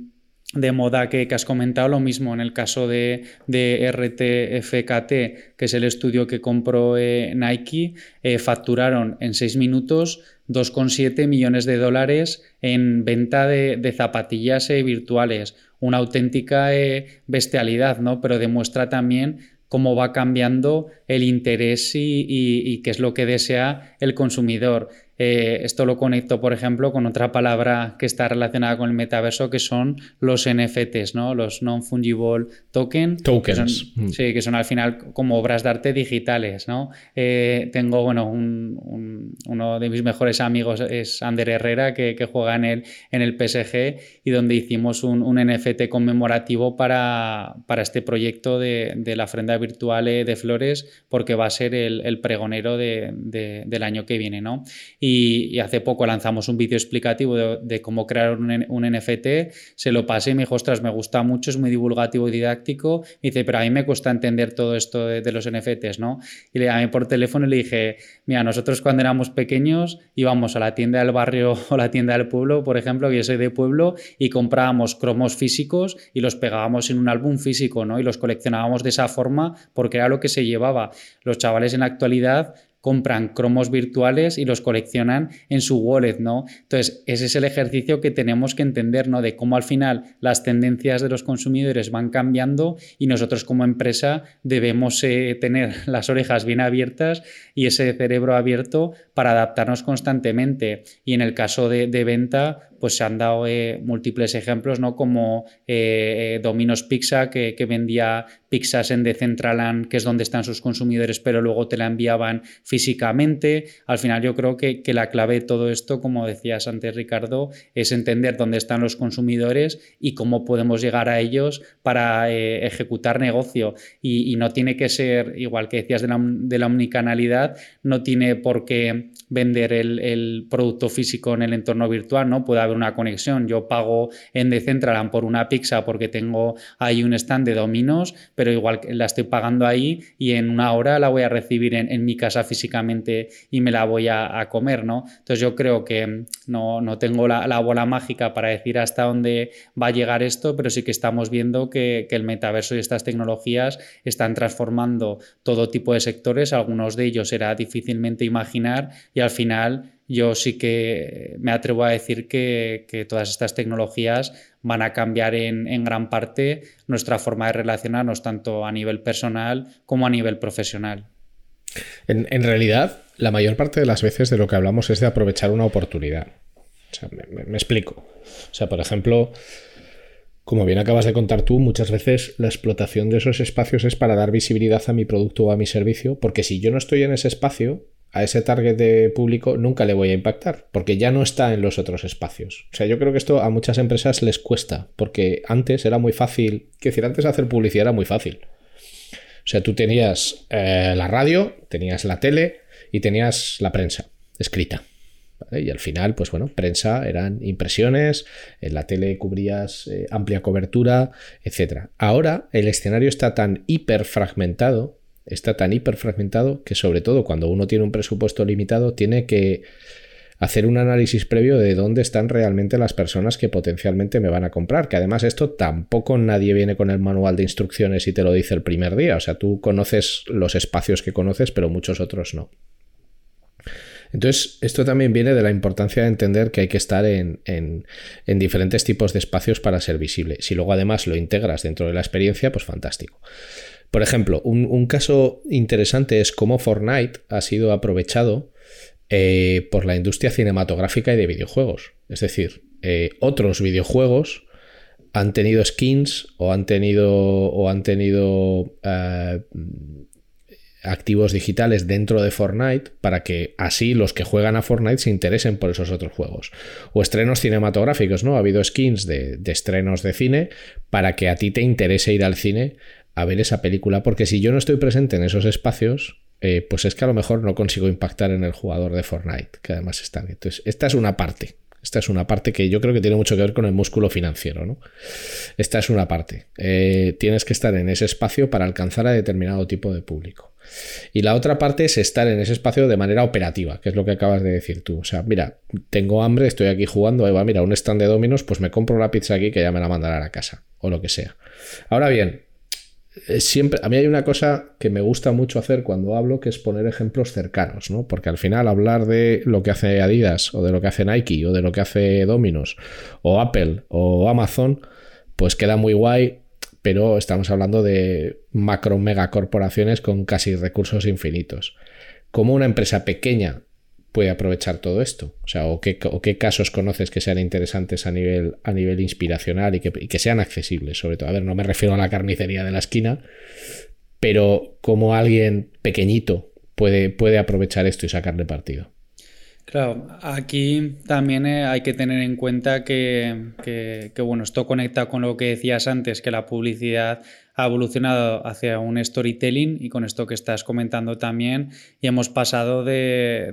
de moda que, has comentado, lo mismo en el caso de, de RTFKT, que es el estudio que compró eh, Nike, eh, facturaron en seis minutos 2,7 millones de dólares en venta de, zapatillas eh, virtuales. Una auténtica bestialidad, ¿no? Pero demuestra también cómo va cambiando el interés y, y qué es lo que desea el consumidor. Eh, esto lo conecto, por ejemplo, con otra palabra que está relacionada con el metaverso, que son los NFTs, ¿no? Los Non-Fungible Token, Tokens. Mm. Sí, que son al final como obras de arte digitales, ¿no? Eh, tengo, bueno, uno de mis mejores amigos es Ander Herrera, que, juega en el, en el PSG y donde hicimos un, NFT conmemorativo para, para este proyecto de, la ofrenda virtual de flores, porque va a ser el, pregonero del año que viene, ¿no? Y, hace poco lanzamos un vídeo explicativo de, cómo crear un, NFT, se lo pasé y me dijo, ostras, me gusta mucho, es muy divulgativo y didáctico. Y dice, pero a mí me cuesta entender todo esto de, los NFTs, ¿no? Y le llamé por teléfono y le dije, mira, nosotros cuando éramos pequeños íbamos a la tienda del barrio [LAUGHS] o la tienda del pueblo, por ejemplo, que yo soy de pueblo, y comprábamos cromos físicos y los pegábamos en un álbum físico, ¿no? Y los coleccionábamos de esa forma porque era lo que se llevaba. Los chavales en la actualidad compran cromos virtuales y los coleccionan en su wallet, ¿no? Entonces, ese es el ejercicio que tenemos que entender, ¿no? De cómo al final las tendencias de los consumidores van cambiando y nosotros como empresa debemos eh, tener [LAUGHS] las orejas bien abiertas y ese cerebro abierto para adaptarnos constantemente. Y en el caso de, venta, pues se han dado eh, múltiples ejemplos, ¿no? Como eh, Domino's Pizza, que, que vendía pizzas en Decentraland, que es donde están sus consumidores, pero luego te la enviaban físicamente. Al final yo creo que, la clave de todo esto, como decías antes Ricardo, es entender dónde están los consumidores y cómo podemos llegar a ellos para eh, ejecutar negocio. Y, no tiene que ser, igual que decías de la, de la omnicanalidad, no tiene por qué vender el, producto físico en el entorno virtual, ¿no? Puede haber una conexión. Yo pago en Decentraland por una pizza porque tengo ahí un stand de dominos, pero igual la estoy pagando ahí y en una hora la voy a recibir en, mi casa físicamente y me la voy a, comer, ¿no? Entonces yo creo que no, tengo la, bola mágica para decir hasta dónde va a llegar esto, pero sí que estamos viendo que, que el metaverso y estas tecnologías están transformando todo tipo de sectores, algunos de ellos era difícilmente imaginar y al final yo sí que me atrevo a decir que, todas estas tecnologías van a cambiar en, gran parte nuestra forma de relacionarnos tanto a nivel personal como a nivel profesional. En, realidad, la mayor parte de las veces de lo que hablamos es de aprovechar una oportunidad. me, explico. O sea, por ejemplo, como bien acabas de contar tú, muchas veces la explotación de esos espacios es para dar visibilidad a mi producto o a mi servicio, porque si yo no estoy en ese espacio, a ese target de público nunca le voy a impactar, porque ya no está en los otros espacios. O sea, yo creo que esto a muchas empresas les cuesta, porque antes era muy fácil, que decir, antes hacer publicidad era muy fácil. O sea, tú tenías eh, la radio, tenías la tele y tenías la prensa escrita. Y al final, pues bueno, prensa eran impresiones, en la tele cubrías eh, amplia cobertura, etc. Ahora el escenario está tan hiper fragmentado está tan hiperfragmentado que sobre todo cuando uno tiene un presupuesto limitado tiene que hacer un análisis previo de dónde están realmente las personas que potencialmente me van a comprar. Que además esto tampoco nadie viene con el manual de instrucciones y te lo dice el primer día. O sea, tú conoces los espacios que conoces, pero muchos otros no. Entonces, esto también viene de la importancia de entender que hay que estar en, en, diferentes tipos de espacios para ser visible. Si luego además lo integras dentro de la experiencia, pues fantástico. Por ejemplo, un, caso interesante es cómo Fortnite ha sido aprovechado eh, por la industria cinematográfica y de videojuegos. Es decir, eh, otros videojuegos han tenido skins o han tenido o han tenido eh, activos digitales dentro de Fortnite para que así los que juegan a Fortnite se interesen por esos otros juegos. O estrenos cinematográficos, ¿no? Ha habido skins de, estrenos de cine para que a ti te interese ir al cine a ver esa película, porque si yo no estoy presente en esos espacios, eh, pues es que a lo mejor no consigo impactar en el jugador de Fortnite, que además está bien. Entonces, esta es una parte. Esta es una parte que yo creo que tiene mucho que ver con el músculo financiero, ¿no? Esta es una parte. Eh, tienes que estar en ese espacio para alcanzar a determinado tipo de público. Y la otra parte es estar en ese espacio de manera operativa, que es lo que acabas de decir tú. O sea, mira, tengo hambre, estoy aquí jugando, ahí va, mira, un stand de dominos, pues me compro la pizza aquí que ya me la mandarán a casa, o lo que sea. Ahora bien, siempre, a mí hay una cosa que me gusta mucho hacer cuando hablo, que es poner ejemplos cercanos, ¿no? Porque al final hablar de lo que hace Adidas, o de lo que hace Nike, o de lo que hace Dominos, o Apple, o Amazon, pues queda muy guay pero estamos hablando de macro megacorporaciones con casi recursos infinitos. ¿Cómo una empresa pequeña puede aprovechar todo esto? O sea, ¿o qué, casos conoces que sean interesantes a nivel, a nivel inspiracional y que, sean accesibles? Sobre todo, a ver, no me refiero a la carnicería de la esquina, pero cómo alguien pequeñito puede, puede aprovechar esto y sacarle partido. Claro, aquí también eh, hay que tener en cuenta que, bueno, esto conecta con lo que decías antes, que la publicidad ha evolucionado hacia un storytelling y con esto que estás comentando también, y hemos pasado de,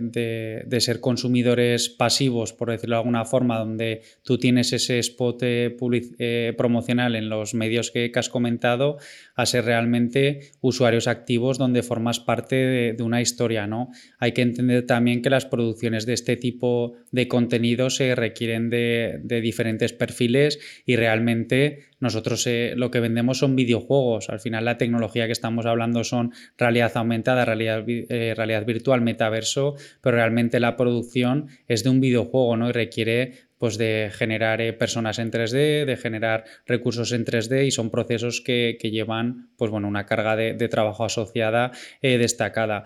de, ser consumidores pasivos, por decirlo de alguna forma, donde tú tienes ese spot eh, eh, promocional en los medios que, has comentado, a ser realmente usuarios activos donde formas parte de, de, una historia. ¿no? Hay que entender también que las producciones de este tipo de contenido se requieren de, de diferentes perfiles y realmente nosotros eh, lo que vendemos son videojuegos. Al final la tecnología que estamos hablando son realidad aumentada, realidad, eh, realidad virtual, metaverso, pero realmente la producción es de un videojuego, ¿no? Y requiere pues de generar eh, personas en 3D, de generar recursos en 3D y son procesos que, llevan pues bueno, una carga de, trabajo asociada destacada.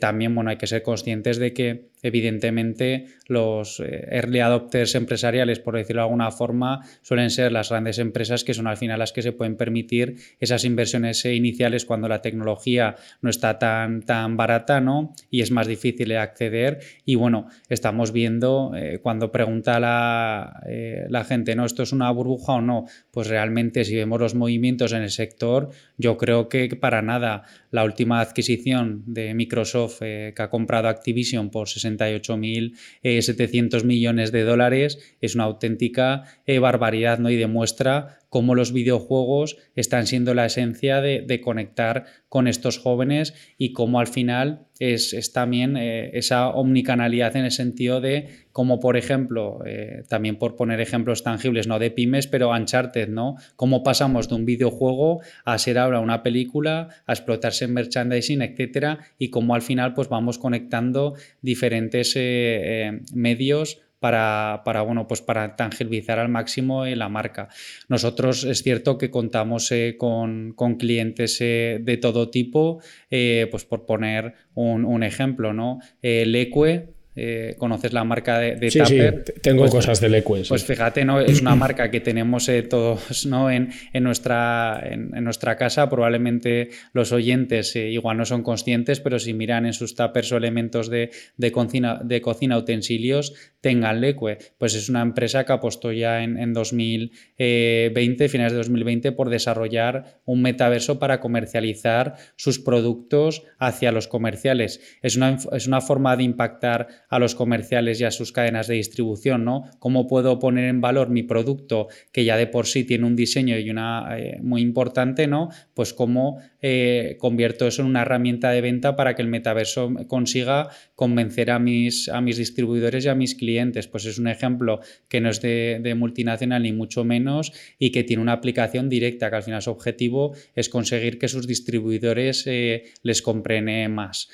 también bueno, hay que ser conscientes de que evidentemente los eh, early adopters empresariales, por decirlo de alguna forma, suelen ser las grandes empresas que son al final las que se pueden permitir esas inversiones iniciales cuando la tecnología no está tan, tan barata ¿no? y es más difícil de acceder. Y bueno, estamos viendo eh, cuando pregunta la, eh, la gente, ¿no? ¿Esto es una burbuja o no? Pues realmente si vemos los movimientos en el sector, yo creo que para nada la última adquisición de Microsoft que ha comprado Activision por 60 68.700 millones de dólares es una auténtica eh, barbaridad ¿no? y demuestra cómo los videojuegos están siendo la esencia de, conectar con estos jóvenes y cómo al final es, también eh, esa omnicanalidad en el sentido de como por ejemplo, eh, también por poner ejemplos tangibles, no de pymes, pero Uncharted, ¿no? Cómo pasamos de un videojuego a ser ahora una película, a explotarse en merchandising, etcétera, y cómo al final pues vamos conectando diferentes eh, medios para, para, bueno, pues para tangibilizar al máximo eh, la marca. Nosotros es cierto que contamos eh, con, clientes eh, de todo tipo, pues por poner un, un ejemplo, ¿no? Leque eh, conoces la marca de, de sí, Sí, tengo pues, cosas de Leque. Pues fíjate, ¿no? es una marca que tenemos eh, todos ¿no? en, nuestra, en, nuestra casa. Probablemente los oyentes eh, igual no son conscientes, pero si miran en sus tuppers o elementos de, cocina, de cocina utensilios, tengan Leque. Pues es una empresa que apostó ya en, en 2020, finales de 2020, por desarrollar un metaverso para comercializar sus productos hacia los comerciales. Es una, es una forma de impactar a los comerciales y a sus cadenas de distribución, ¿no? ¿Cómo puedo poner en valor mi producto que ya de por sí tiene un diseño y una eh, muy importante, ¿no? Pues cómo eh, convierto eso en una herramienta de venta para que el metaverso consiga convencer a mis, a mis distribuidores y a mis clientes. Pues es un ejemplo que no es de, multinacional ni mucho menos y que tiene una aplicación directa, que al final su objetivo es conseguir que sus distribuidores eh, les compren más.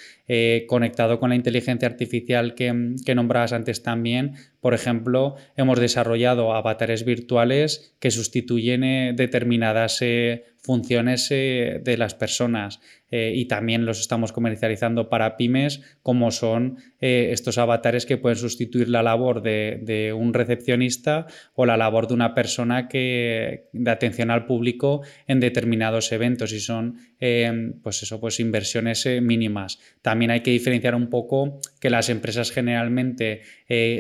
conectado con la inteligencia artificial que, nombrabas antes también, por ejemplo, hemos desarrollado avatares virtuales que sustituyen eh, determinadas eh, funciones eh, de las personas eh, y también los estamos comercializando para pymes como son eh, estos avatares que pueden sustituir la labor de, un recepcionista o la labor de una persona que de atención al público en determinados eventos y son pues eso pues inversiones mínimas. También hay que diferenciar un poco que las empresas generalmente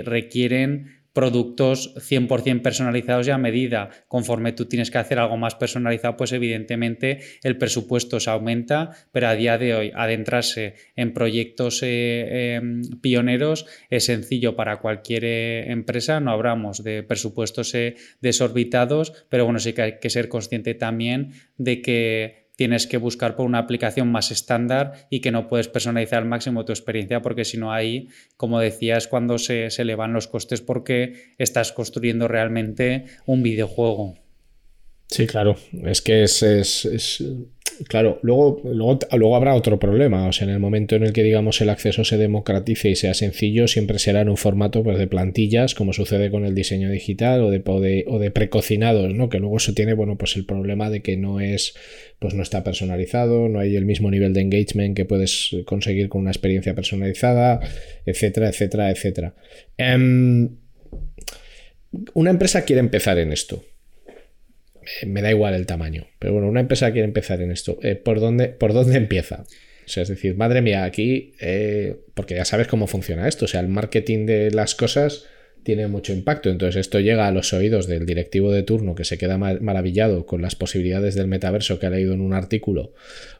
requieren productos 100% personalizados y a medida. Conforme tú tienes que hacer algo más personalizado, pues evidentemente el presupuesto se aumenta, pero a día de hoy adentrarse en proyectos eh, em, pioneros es sencillo para cualquier eh, empresa. No hablamos de presupuestos eh, desorbitados, pero bueno, sí que hay que ser consciente también de que tienes que buscar por una aplicación más estándar y que no puedes personalizar al máximo tu experiencia porque si no ahí, como decías, cuando se, se elevan los costes porque estás construyendo realmente un videojuego. Sí, claro. Es que es, Claro, luego, luego, luego, habrá otro problema. O sea, en el momento en el que, digamos, el acceso se democratice y sea sencillo, siempre será en un formato pues, de plantillas, como sucede con el diseño digital o de, o de, precocinados, ¿no? Que luego eso tiene, bueno, pues el problema de que no es, pues no está personalizado, no hay el mismo nivel de engagement que puedes conseguir con una experiencia personalizada, etcétera, etcétera, etcétera. Em, una empresa quiere empezar en esto me da igual el tamaño. Pero bueno, una empresa quiere empezar en esto. Eh, ¿por, dónde, ¿Por dónde empieza? O sea, es decir, madre mía, aquí, eh, porque ya sabes cómo funciona esto. O sea, el marketing de las cosas tiene mucho impacto. Entonces, esto llega a los oídos del directivo de turno que se queda maravillado con las posibilidades del metaverso que ha leído en un artículo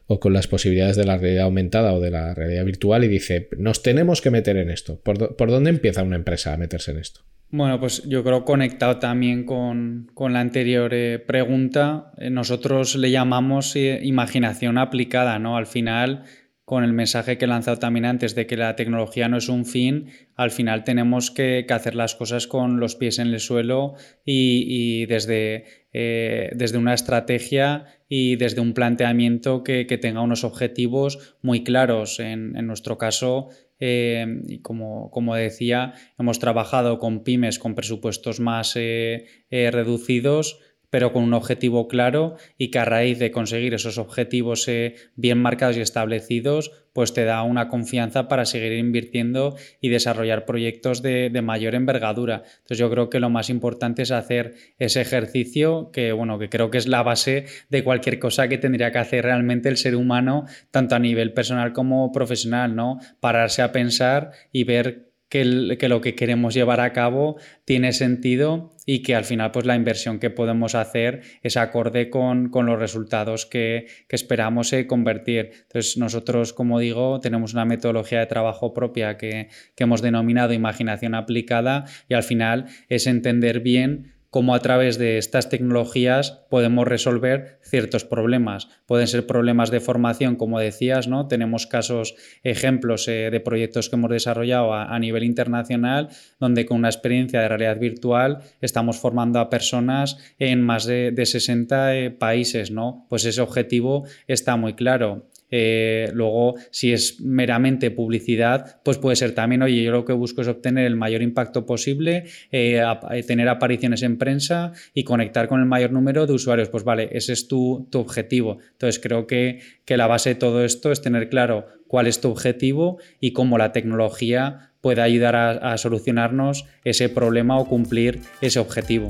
o con las posibilidades de la realidad aumentada o de la realidad virtual y dice, nos tenemos que meter en esto. por dónde empieza una empresa a meterse en esto? Bueno, pues yo creo conectado también con, la anterior eh, pregunta, eh, nosotros le llamamos eh, imaginación aplicada, ¿no? Al final, con el mensaje que he lanzado también antes de que la tecnología no es un fin, al final tenemos que, hacer las cosas con los pies en el suelo y, desde, desde una estrategia y desde un planteamiento que, tenga unos objetivos muy claros. En, en nuestro caso, eh, y como, como, decía, hemos trabajado con pymes con presupuestos más eh, eh, reducidos pero con un objetivo claro y que a raíz de conseguir esos objetivos bien marcados y establecidos, pues te da una confianza para seguir invirtiendo y desarrollar proyectos de, mayor envergadura. Entonces yo creo que lo más importante es hacer ese ejercicio que, bueno, que creo que es la base de cualquier cosa que tendría que hacer realmente el ser humano, tanto a nivel personal como profesional, ¿no? Pararse a pensar y ver que, lo que queremos llevar a cabo tiene sentido y que al final pues la inversión que podemos hacer es acorde con, los resultados que, esperamos eh, convertir. Entonces nosotros, como digo, tenemos una metodología de trabajo propia que, que hemos denominado imaginación aplicada y al final es entender bien cómo a través de estas tecnologías podemos resolver ciertos problemas. Pueden ser problemas de formación, como decías, ¿no? Tenemos casos, ejemplos eh, de proyectos que hemos desarrollado a, nivel internacional, donde con una experiencia de realidad virtual estamos formando a personas en más de, 60 eh, países, ¿no? Pues ese objetivo está muy claro. Eh, luego, si es meramente publicidad, pues puede ser también, oye, yo lo que busco es obtener el mayor impacto posible, eh, eh, tener apariciones en prensa y conectar con el mayor número de usuarios. Pues vale, ese es tu, objetivo. Entonces, creo que, la base de todo esto es tener claro cuál es tu objetivo y cómo la tecnología puede ayudar a solucionarnos ese problema o cumplir ese objetivo.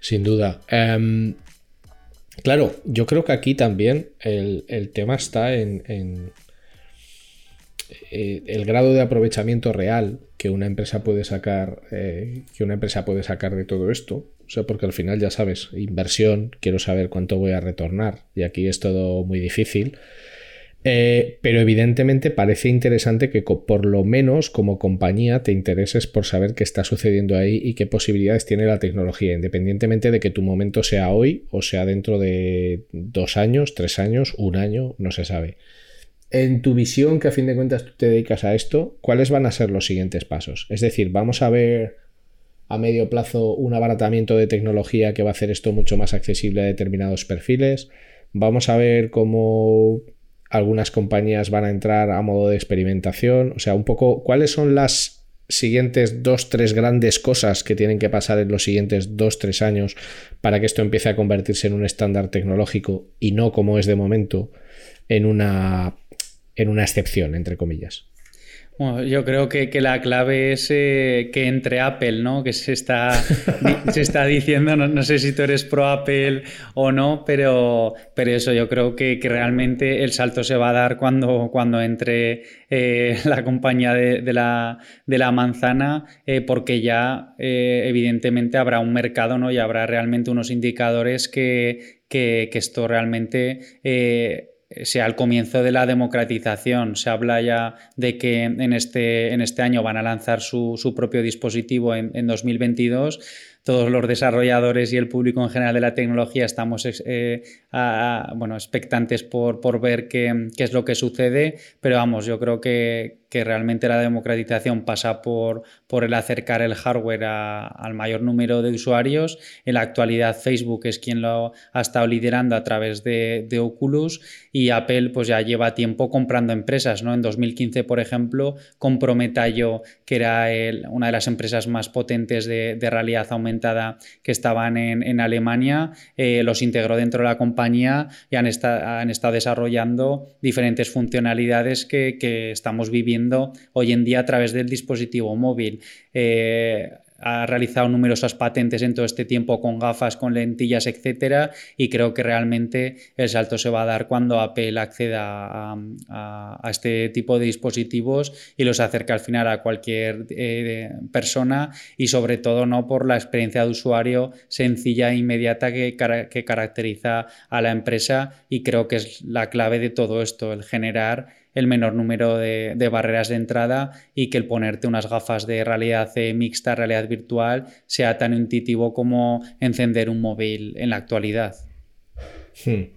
Sin duda. Em, claro, yo creo que aquí también el, tema está en, eh, el grado de aprovechamiento real que una empresa puede sacar, eh, que una empresa puede sacar de todo esto. O sea, porque al final ya sabes, inversión, quiero saber cuánto voy a retornar. Y aquí es todo muy difícil. Eh, pero evidentemente parece interesante que por lo menos como compañía te intereses por saber qué está sucediendo ahí y qué posibilidades tiene la tecnología, independientemente de que tu momento sea hoy o sea dentro de dos años, tres años, un año, no se sabe. En tu visión, que a fin de cuentas tú te dedicas a esto, ¿cuáles van a ser los siguientes pasos? Es decir, vamos a ver a medio plazo un abaratamiento de tecnología que va a hacer esto mucho más accesible a determinados perfiles. Vamos a ver cómo algunas compañías van a entrar a modo de experimentación. O sea, un poco, ¿cuáles son las siguientes dos, tres grandes cosas que tienen que pasar en los siguientes dos, tres años para que esto empiece a convertirse en un estándar tecnológico y no como es de momento en una, en una excepción, entre comillas? Bueno, yo creo que, la clave es eh, que entre Apple, ¿no? Que se está, [LAUGHS] se está diciendo, no, sé si tú eres pro Apple o no, pero, pero eso, yo creo que, realmente el salto se va a dar cuando, cuando entre eh, [LAUGHS] la compañía de, la, manzana, eh, porque ya evidentemente habrá un mercado, ¿no? Y habrá realmente unos indicadores que, que esto realmente sea el comienzo de la democratización. Se habla ya de que en este, en este año van a lanzar su, propio dispositivo en, en 2022 todos los desarrolladores y el público en general de la tecnología estamos eh, bueno, expectantes por, por ver qué, qué, es lo que sucede, pero vamos, yo creo que, que realmente la democratización pasa por, por el acercar el hardware al mayor número de usuarios. En la actualidad Facebook es quien lo ha estado liderando a través de, de Oculus y Apple pues ya lleva tiempo comprando empresas. ¿no? En 2015, por ejemplo, compró Metayo, que era una de las empresas más potentes de, de realidad aumentada que estaban en, Alemania, eh, los integró dentro de la compañía y han, han estado desarrollando diferentes funcionalidades que, estamos viviendo hoy en día a través del dispositivo móvil. Eh, ha realizado numerosas patentes en todo este tiempo con gafas, con lentillas, etcétera, y creo que realmente el salto se va a dar cuando Apple acceda a, este tipo de dispositivos y los acerca al final a cualquier eh, persona y sobre todo no por la experiencia de usuario sencilla e inmediata que, que caracteriza a la empresa y creo que es la clave de todo esto, el generar el menor número de, barreras de entrada y que el ponerte unas gafas de realidad eh, mixta, realidad virtual, sea tan intuitivo como encender un móvil en la actualidad. Hmm.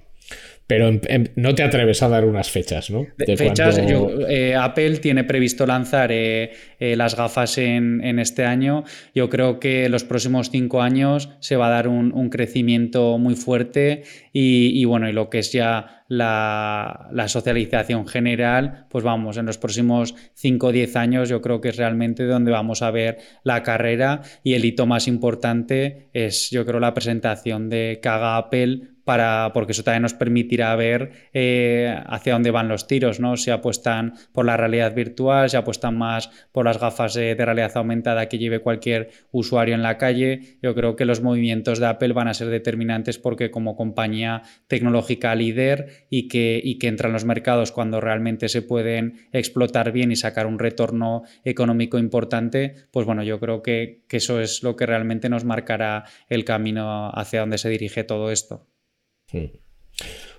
Pero no te atreves a dar unas fechas, ¿no? De fechas, eh, Apple tiene previsto lanzar eh, las gafas en, este año. Yo creo que los próximos cinco años se va a dar un, crecimiento muy fuerte y, bueno, y lo que es ya la, socialización general, pues vamos, en los próximos 5 o 10 años yo creo que es realmente donde vamos a ver la carrera y el hito más importante es yo creo la presentación de que haga Apple porque eso también nos permitirá ver eh, hacia dónde van los tiros, ¿no? Si apuestan por la realidad virtual, si apuestan más por las gafas de, realidad aumentada que lleve cualquier usuario en la calle. Yo creo que los movimientos de Apple van a ser determinantes porque como compañía tecnológica líder y que, y que entran los mercados cuando realmente se pueden explotar bien y sacar un retorno económico importante, pues bueno, yo creo que, eso es lo que realmente nos marcará el camino hacia donde se dirige todo esto.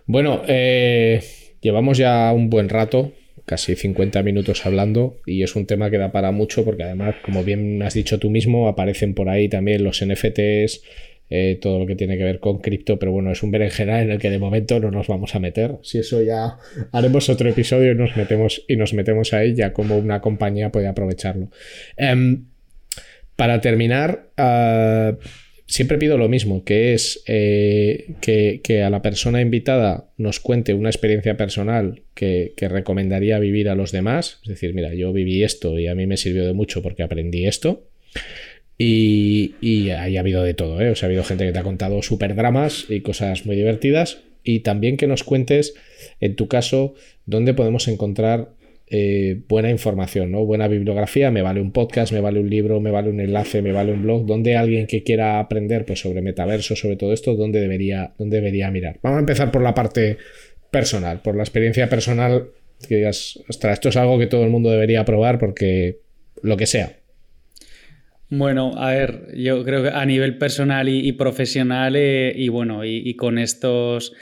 Bueno, eh, llevamos ya un buen rato, casi 50 minutos hablando, y es un tema que da para mucho porque además, como bien has dicho tú mismo, aparecen por ahí también los NFTs, eh, todo lo que tiene que ver con cripto, pero bueno, es un berenjena en el que de momento no nos vamos a meter. Si eso ya haremos otro episodio y nos metemos, y nos metemos ahí ya como una compañía puede aprovecharlo. Em, para terminar, ah, siempre pido lo mismo, que es eh, que, a la persona invitada nos cuente una experiencia personal que, que, recomendaría vivir a los demás. Es decir, mira, yo viví esto y a mí me sirvió de mucho porque aprendí esto. Y, y ahí ha habido de todo, ¿eh? O sea, ha habido gente que te ha contado super dramas y cosas muy divertidas. Y también que nos cuentes, en tu caso, dónde podemos encontrar eh, buena información, ¿no? Buena bibliografía, me vale un podcast, me vale un libro, me vale un enlace, me vale un blog, donde alguien que quiera aprender pues, sobre metaverso, sobre todo esto, ¿dónde debería, dónde debería mirar. Vamos a empezar por la parte personal, por la experiencia personal Que digas, esto es algo que todo el mundo debería probar porque lo que sea. Bueno, a ver, yo creo que a nivel personal y, profesional, eh, y bueno, y, con estos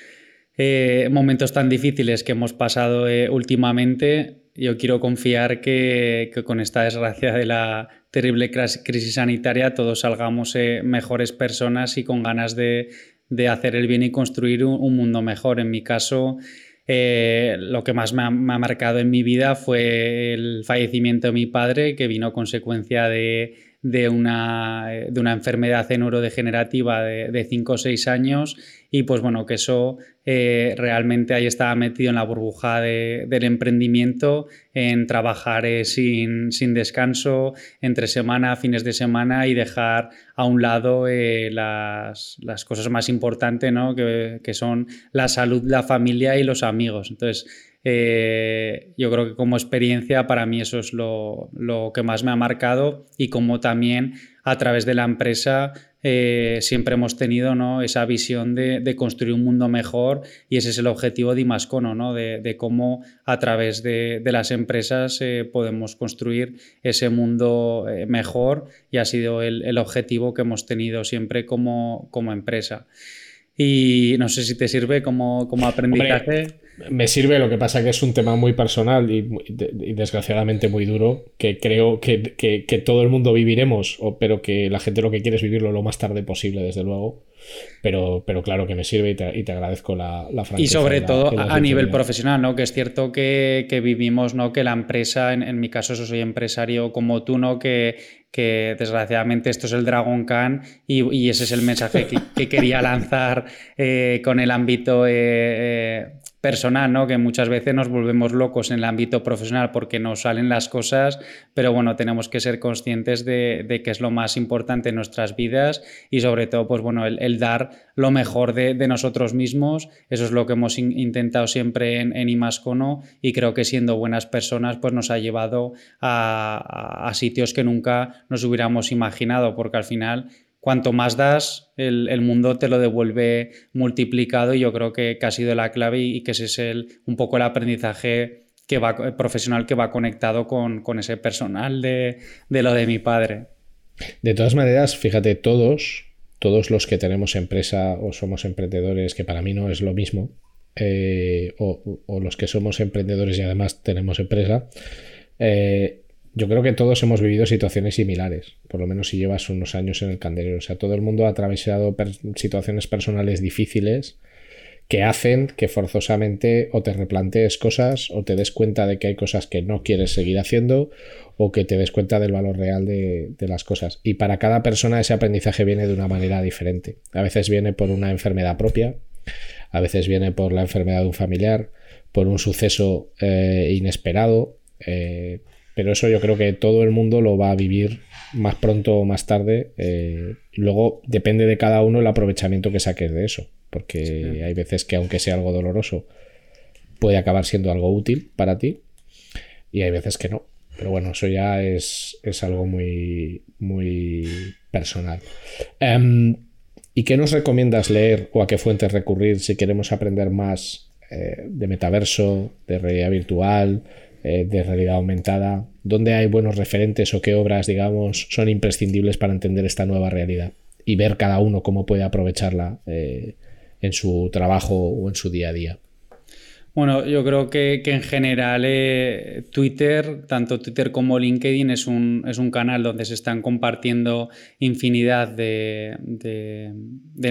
eh, momentos tan difíciles que hemos pasado últimamente, yo quiero confiar que, con esta desgracia de la terrible crisis sanitaria todos salgamos mejores personas y con ganas de, hacer el bien y construir un, mundo mejor. En mi caso, lo que más me ha, marcado en mi vida fue el fallecimiento de mi padre, que vino consecuencia de, de una, eh, de una enfermedad neurodegenerativa de 5 o 6 años y pues bueno, que eso eh, realmente ahí estaba metido en la burbuja del emprendimiento, en trabajar eh, sin, descanso, entre semana, fines de semana y dejar a un lado las, cosas más importantes, ¿no? que, que son la salud, la familia y los amigos. Entonces, eh, yo creo que como experiencia para mí eso es lo, que más me ha marcado y como también a través de la empresa eh, siempre hemos tenido ¿no? esa visión de, construir un mundo mejor y ese es el objetivo de Imascono, ¿no? de, cómo a través de, las empresas eh, podemos construir ese mundo mejor y ha sido el, objetivo que hemos tenido siempre como, como empresa. Y no sé si te sirve como, como aprendizaje me sirve, lo que pasa que es un tema muy personal y, desgraciadamente muy duro, que creo que, todo el mundo viviremos, pero que la gente lo que quiere es vivirlo lo más tarde posible, desde luego. Pero, pero claro que me sirve y te, agradezco la, la Y sobre todo a nivel profesional, ¿no? Que es cierto que, vivimos, ¿no? Que la empresa, en, mi caso, soy empresario como tú, ¿no? Que, que desgraciadamente esto es el Dragon Khan y, ese es el mensaje que, quería lanzar eh, con el ámbito eh, eh, personal, ¿no? Que muchas veces nos volvemos locos en el ámbito profesional porque nos salen las cosas, pero bueno, tenemos que ser conscientes de, que es lo más importante en nuestras vidas y sobre todo, pues bueno, el, dar lo mejor de, nosotros mismos. Eso es lo que hemos intentado siempre en, en Imascono y creo que siendo buenas personas, pues nos ha llevado a sitios que nunca nos hubiéramos imaginado, porque al final cuanto más das, el, mundo te lo devuelve multiplicado y yo creo que, ha sido la clave y, que ese es el, un poco el aprendizaje que va, profesional que va conectado con, ese personal de, lo de mi padre. De todas maneras, fíjate, todos, todos los que tenemos empresa o somos emprendedores, que para mí no es lo mismo, eh, o, o, los que somos emprendedores y además tenemos empresa, eh, yo creo que todos hemos vivido situaciones similares, por lo menos si llevas unos años en el candelero. O sea, todo el mundo ha atravesado situaciones personales difíciles que hacen que forzosamente o te replantees cosas o te des cuenta de que hay cosas que no quieres seguir haciendo o que te des cuenta del valor real de, las cosas. Y para cada persona ese aprendizaje viene de una manera diferente. A veces viene por una enfermedad propia, a veces viene por la enfermedad de un familiar, por un suceso eh, inesperado. Eh, pero eso yo creo que todo el mundo lo va a vivir más pronto o más tarde. Eh, luego depende de cada uno el aprovechamiento que saques de eso, porque hay veces que aunque sea algo doloroso, puede acabar siendo algo útil para ti y hay veces que no. Pero bueno, eso ya es, algo muy, muy personal. Em, ¿Y qué nos recomiendas leer o a qué fuentes recurrir si queremos aprender más eh, de metaverso, de realidad virtual? Eh, de realidad aumentada, dónde hay buenos referentes o qué obras, digamos, son imprescindibles para entender esta nueva realidad y ver cada uno cómo puede aprovecharla eh, en su trabajo o en su día a día. Bueno, yo creo que, en general eh, Twitter, tanto Twitter como LinkedIn, es un, es un canal donde se están compartiendo infinidad de,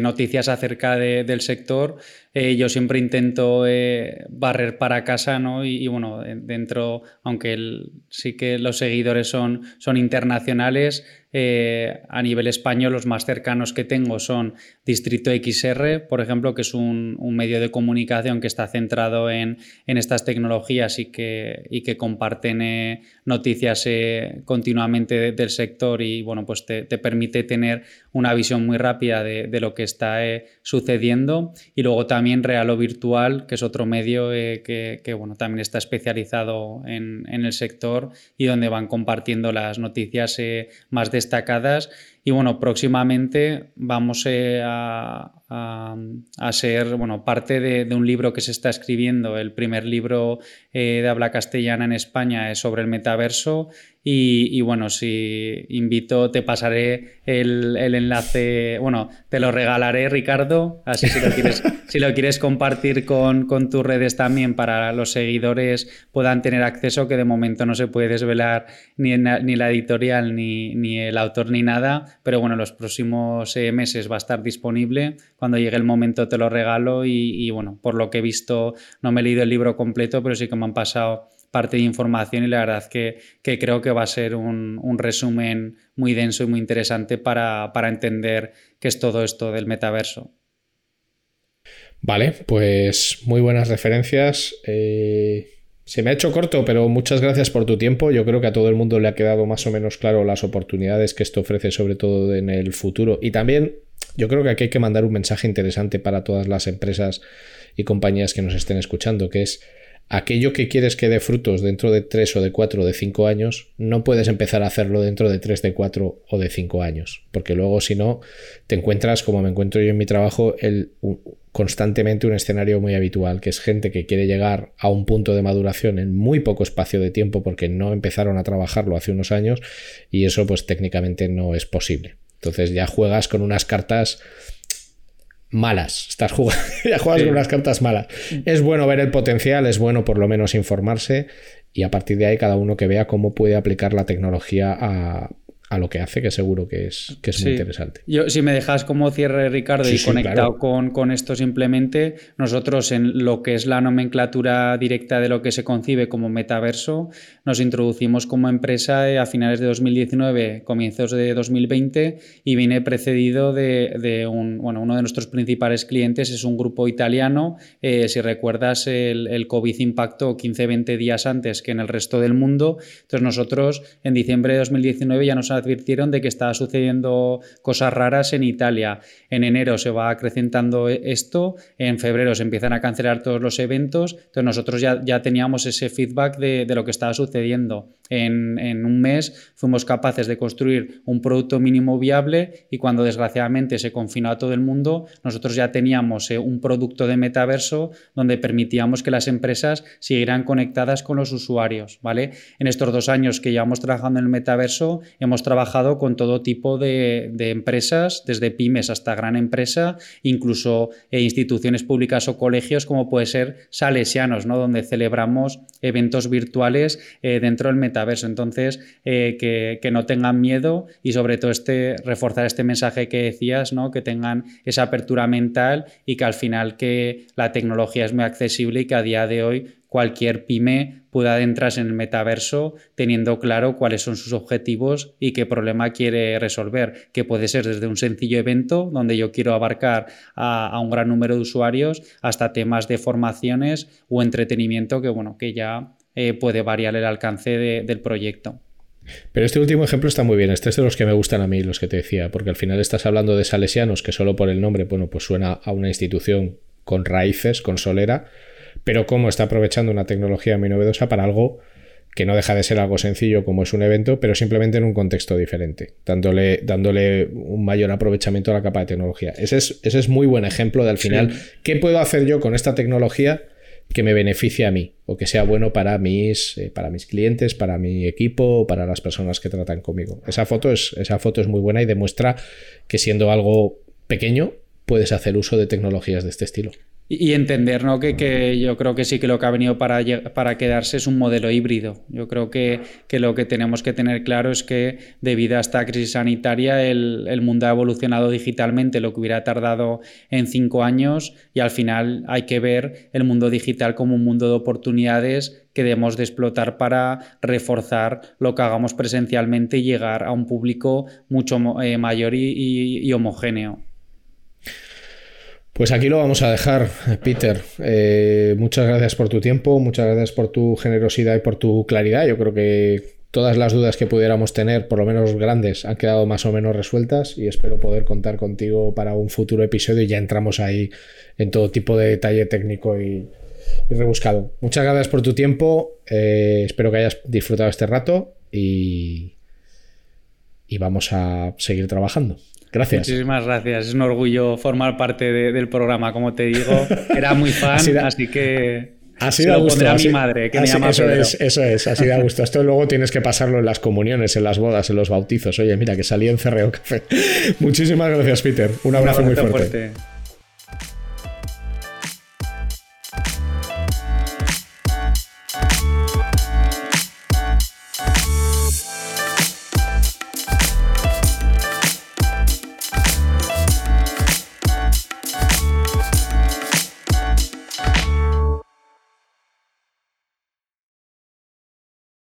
noticias acerca del sector. Eh, yo siempre intento eh, barrer para casa, ¿no? Y, bueno, dentro, aunque sí que los seguidores son, son internacionales, eh, a nivel español, los más cercanos que tengo son Distrito XR, por ejemplo, que es un, medio de comunicación que está centrado en, estas tecnologías y que, y que comparten eh, noticias eh, continuamente del sector y bueno, pues te, permite tener una visión muy rápida de, lo que está sucediendo. Y luego también Realo Virtual, que es otro medio que, bueno, también está especializado en, en, el sector y donde van compartiendo las noticias más destacadas Y bueno, próximamente vamos eh, a, a, ser bueno, parte de, un libro que se está escribiendo. El primer libro eh, de habla castellana en España es sobre el metaverso. Y, bueno, si invito, te pasaré el, enlace, bueno, te lo regalaré, Ricardo, así si lo quieres, [LAUGHS] si lo quieres compartir con, tus redes también para los seguidores puedan tener acceso, que de momento no se puede desvelar ni, ni la editorial, ni, ni, el autor, ni nada, pero bueno, los próximos eh, meses va a estar disponible. Cuando llegue el momento te lo regalo y, bueno, por lo que he visto, no me he leído el libro completo, pero sí que me han pasado parte de información y la verdad que, que creo que va a ser un, resumen muy denso y muy interesante para, para entender qué es todo esto del metaverso. Vale, pues muy buenas referencias. Eh, se me ha hecho corto, pero muchas gracias por tu tiempo. Yo creo que a todo el mundo le ha quedado más o menos claro las oportunidades que esto ofrece, sobre todo en el futuro. Y también yo creo que aquí hay que mandar un mensaje interesante para todas las empresas y compañías que nos estén escuchando, que es aquello que quieres que dé frutos dentro de 3 o de 4 o de 5 años, no puedes empezar a hacerlo dentro de 3, de 4 o de 5 años, porque luego si no, te encuentras, como me encuentro yo en mi trabajo, el, constantemente un escenario muy habitual, que es gente que quiere llegar a un punto de maduración en muy poco espacio de tiempo porque no empezaron a trabajarlo hace unos años y eso pues técnicamente no es posible. Entonces ya juegas con unas cartas malas. Estás jugando, [LAUGHS] ya juegas con unas cartas malas. Es bueno ver el potencial, es bueno por lo menos informarse y a partir de ahí cada uno que vea cómo puede aplicar la tecnología a, a lo que hace, que seguro que es, que es muy interesante. Yo, si me dejas como cierre, Ricardo, y conectado con, con, esto simplemente, nosotros en lo que es la nomenclatura directa de lo que se concibe como metaverso, nos introducimos como empresa eh, a finales de 2019, comienzos de 2020, y viene precedido de, de un, bueno, uno de nuestros principales clientes es un grupo italiano. Eh, si recuerdas, el, el COVID impactó 15-20 días antes que en el resto del mundo. Entonces nosotros en diciembre de 2019 ya nos advirtieron de que estaba sucediendo cosas raras en Italia. En enero se va acrecentando esto, en febrero se empiezan a cancelar todos los eventos, entonces nosotros ya, ya teníamos ese feedback de, de lo que estaba sucediendo. En, en, un mes fuimos capaces de construir un producto mínimo viable y cuando desgraciadamente se confinó a todo el mundo, nosotros ya teníamos eh, un producto de metaverso donde permitíamos que las empresas siguieran conectadas con los usuarios. ¿vale? En estos dos años que llevamos trabajando en el metaverso, hemos trabajado con todo tipo de, empresas, desde pymes hasta gran empresa, incluso eh, instituciones públicas o colegios como puede ser Salesianos, ¿no? donde celebramos eventos virtuales eh, dentro del metaverso. Entonces, eh, que, no tengan miedo y sobre todo este, reforzar este mensaje que decías, ¿no? que tengan esa apertura mental y que al final que la tecnología es muy accesible y que a día de hoy cualquier pyme pueda adentrarse en el metaverso teniendo claro cuáles son sus objetivos y qué problema quiere resolver, que puede ser desde un sencillo evento donde yo quiero abarcar a, un gran número de usuarios hasta temas de formaciones o entretenimiento que, bueno, que ya eh, puede variar el alcance del proyecto. Pero este último ejemplo está muy bien. Este es de los que me gustan a mí, los que te decía, porque al final estás hablando de salesianos, que solo por el nombre, bueno, pues suena a una institución con raíces, con solera, pero cómo está aprovechando una tecnología muy novedosa para algo que no deja de ser algo sencillo como es un evento, pero simplemente en un contexto diferente, dándole, dándole un mayor aprovechamiento a la capa de tecnología. Ese es, ese es muy buen ejemplo de al final, ¿qué puedo hacer yo con esta tecnología que me beneficie a mí o que sea bueno para mis, eh, para mis clientes, para mi equipo para las personas que tratan conmigo? Esa foto, es, esa foto es muy buena y demuestra que siendo algo pequeño puedes hacer uso de tecnologías de este estilo. Y entender que, que, yo creo que sí que lo que ha venido para, para quedarse es un modelo híbrido. Yo creo que, que, lo que tenemos que tener claro es que debido a esta crisis sanitaria el, el, mundo ha evolucionado digitalmente, lo que hubiera tardado en cinco años y al final hay que ver el mundo digital como un mundo de oportunidades que debemos de explotar para reforzar lo que hagamos presencialmente y llegar a un público mucho eh, mayor y homogéneo. Pues aquí lo vamos a dejar, Peter. Eh, muchas gracias por tu tiempo, muchas gracias por tu generosidad y por tu claridad. Yo creo que todas las dudas que pudiéramos tener, por lo menos grandes, han quedado más o menos resueltas y espero poder contar contigo para un futuro episodio y ya entramos ahí en todo tipo de detalle técnico y, rebuscado. Muchas gracias por tu tiempo, eh, espero que hayas disfrutado este rato y, y vamos a seguir trabajando. Gracias. Muchísimas gracias. Es un orgullo formar parte del programa, como te digo. [LAUGHS] Era muy fan, así que Así da gusto. a mi madre, que me llama eso es, eso es, así da gusto. Esto luego tienes que pasarlo en las comuniones, en las bodas, en los bautizos. Oye, mira, que salí en Cerreo Café. [LAUGHS] Muchísimas gracias, Peter. Un abrazo, muy fuerte.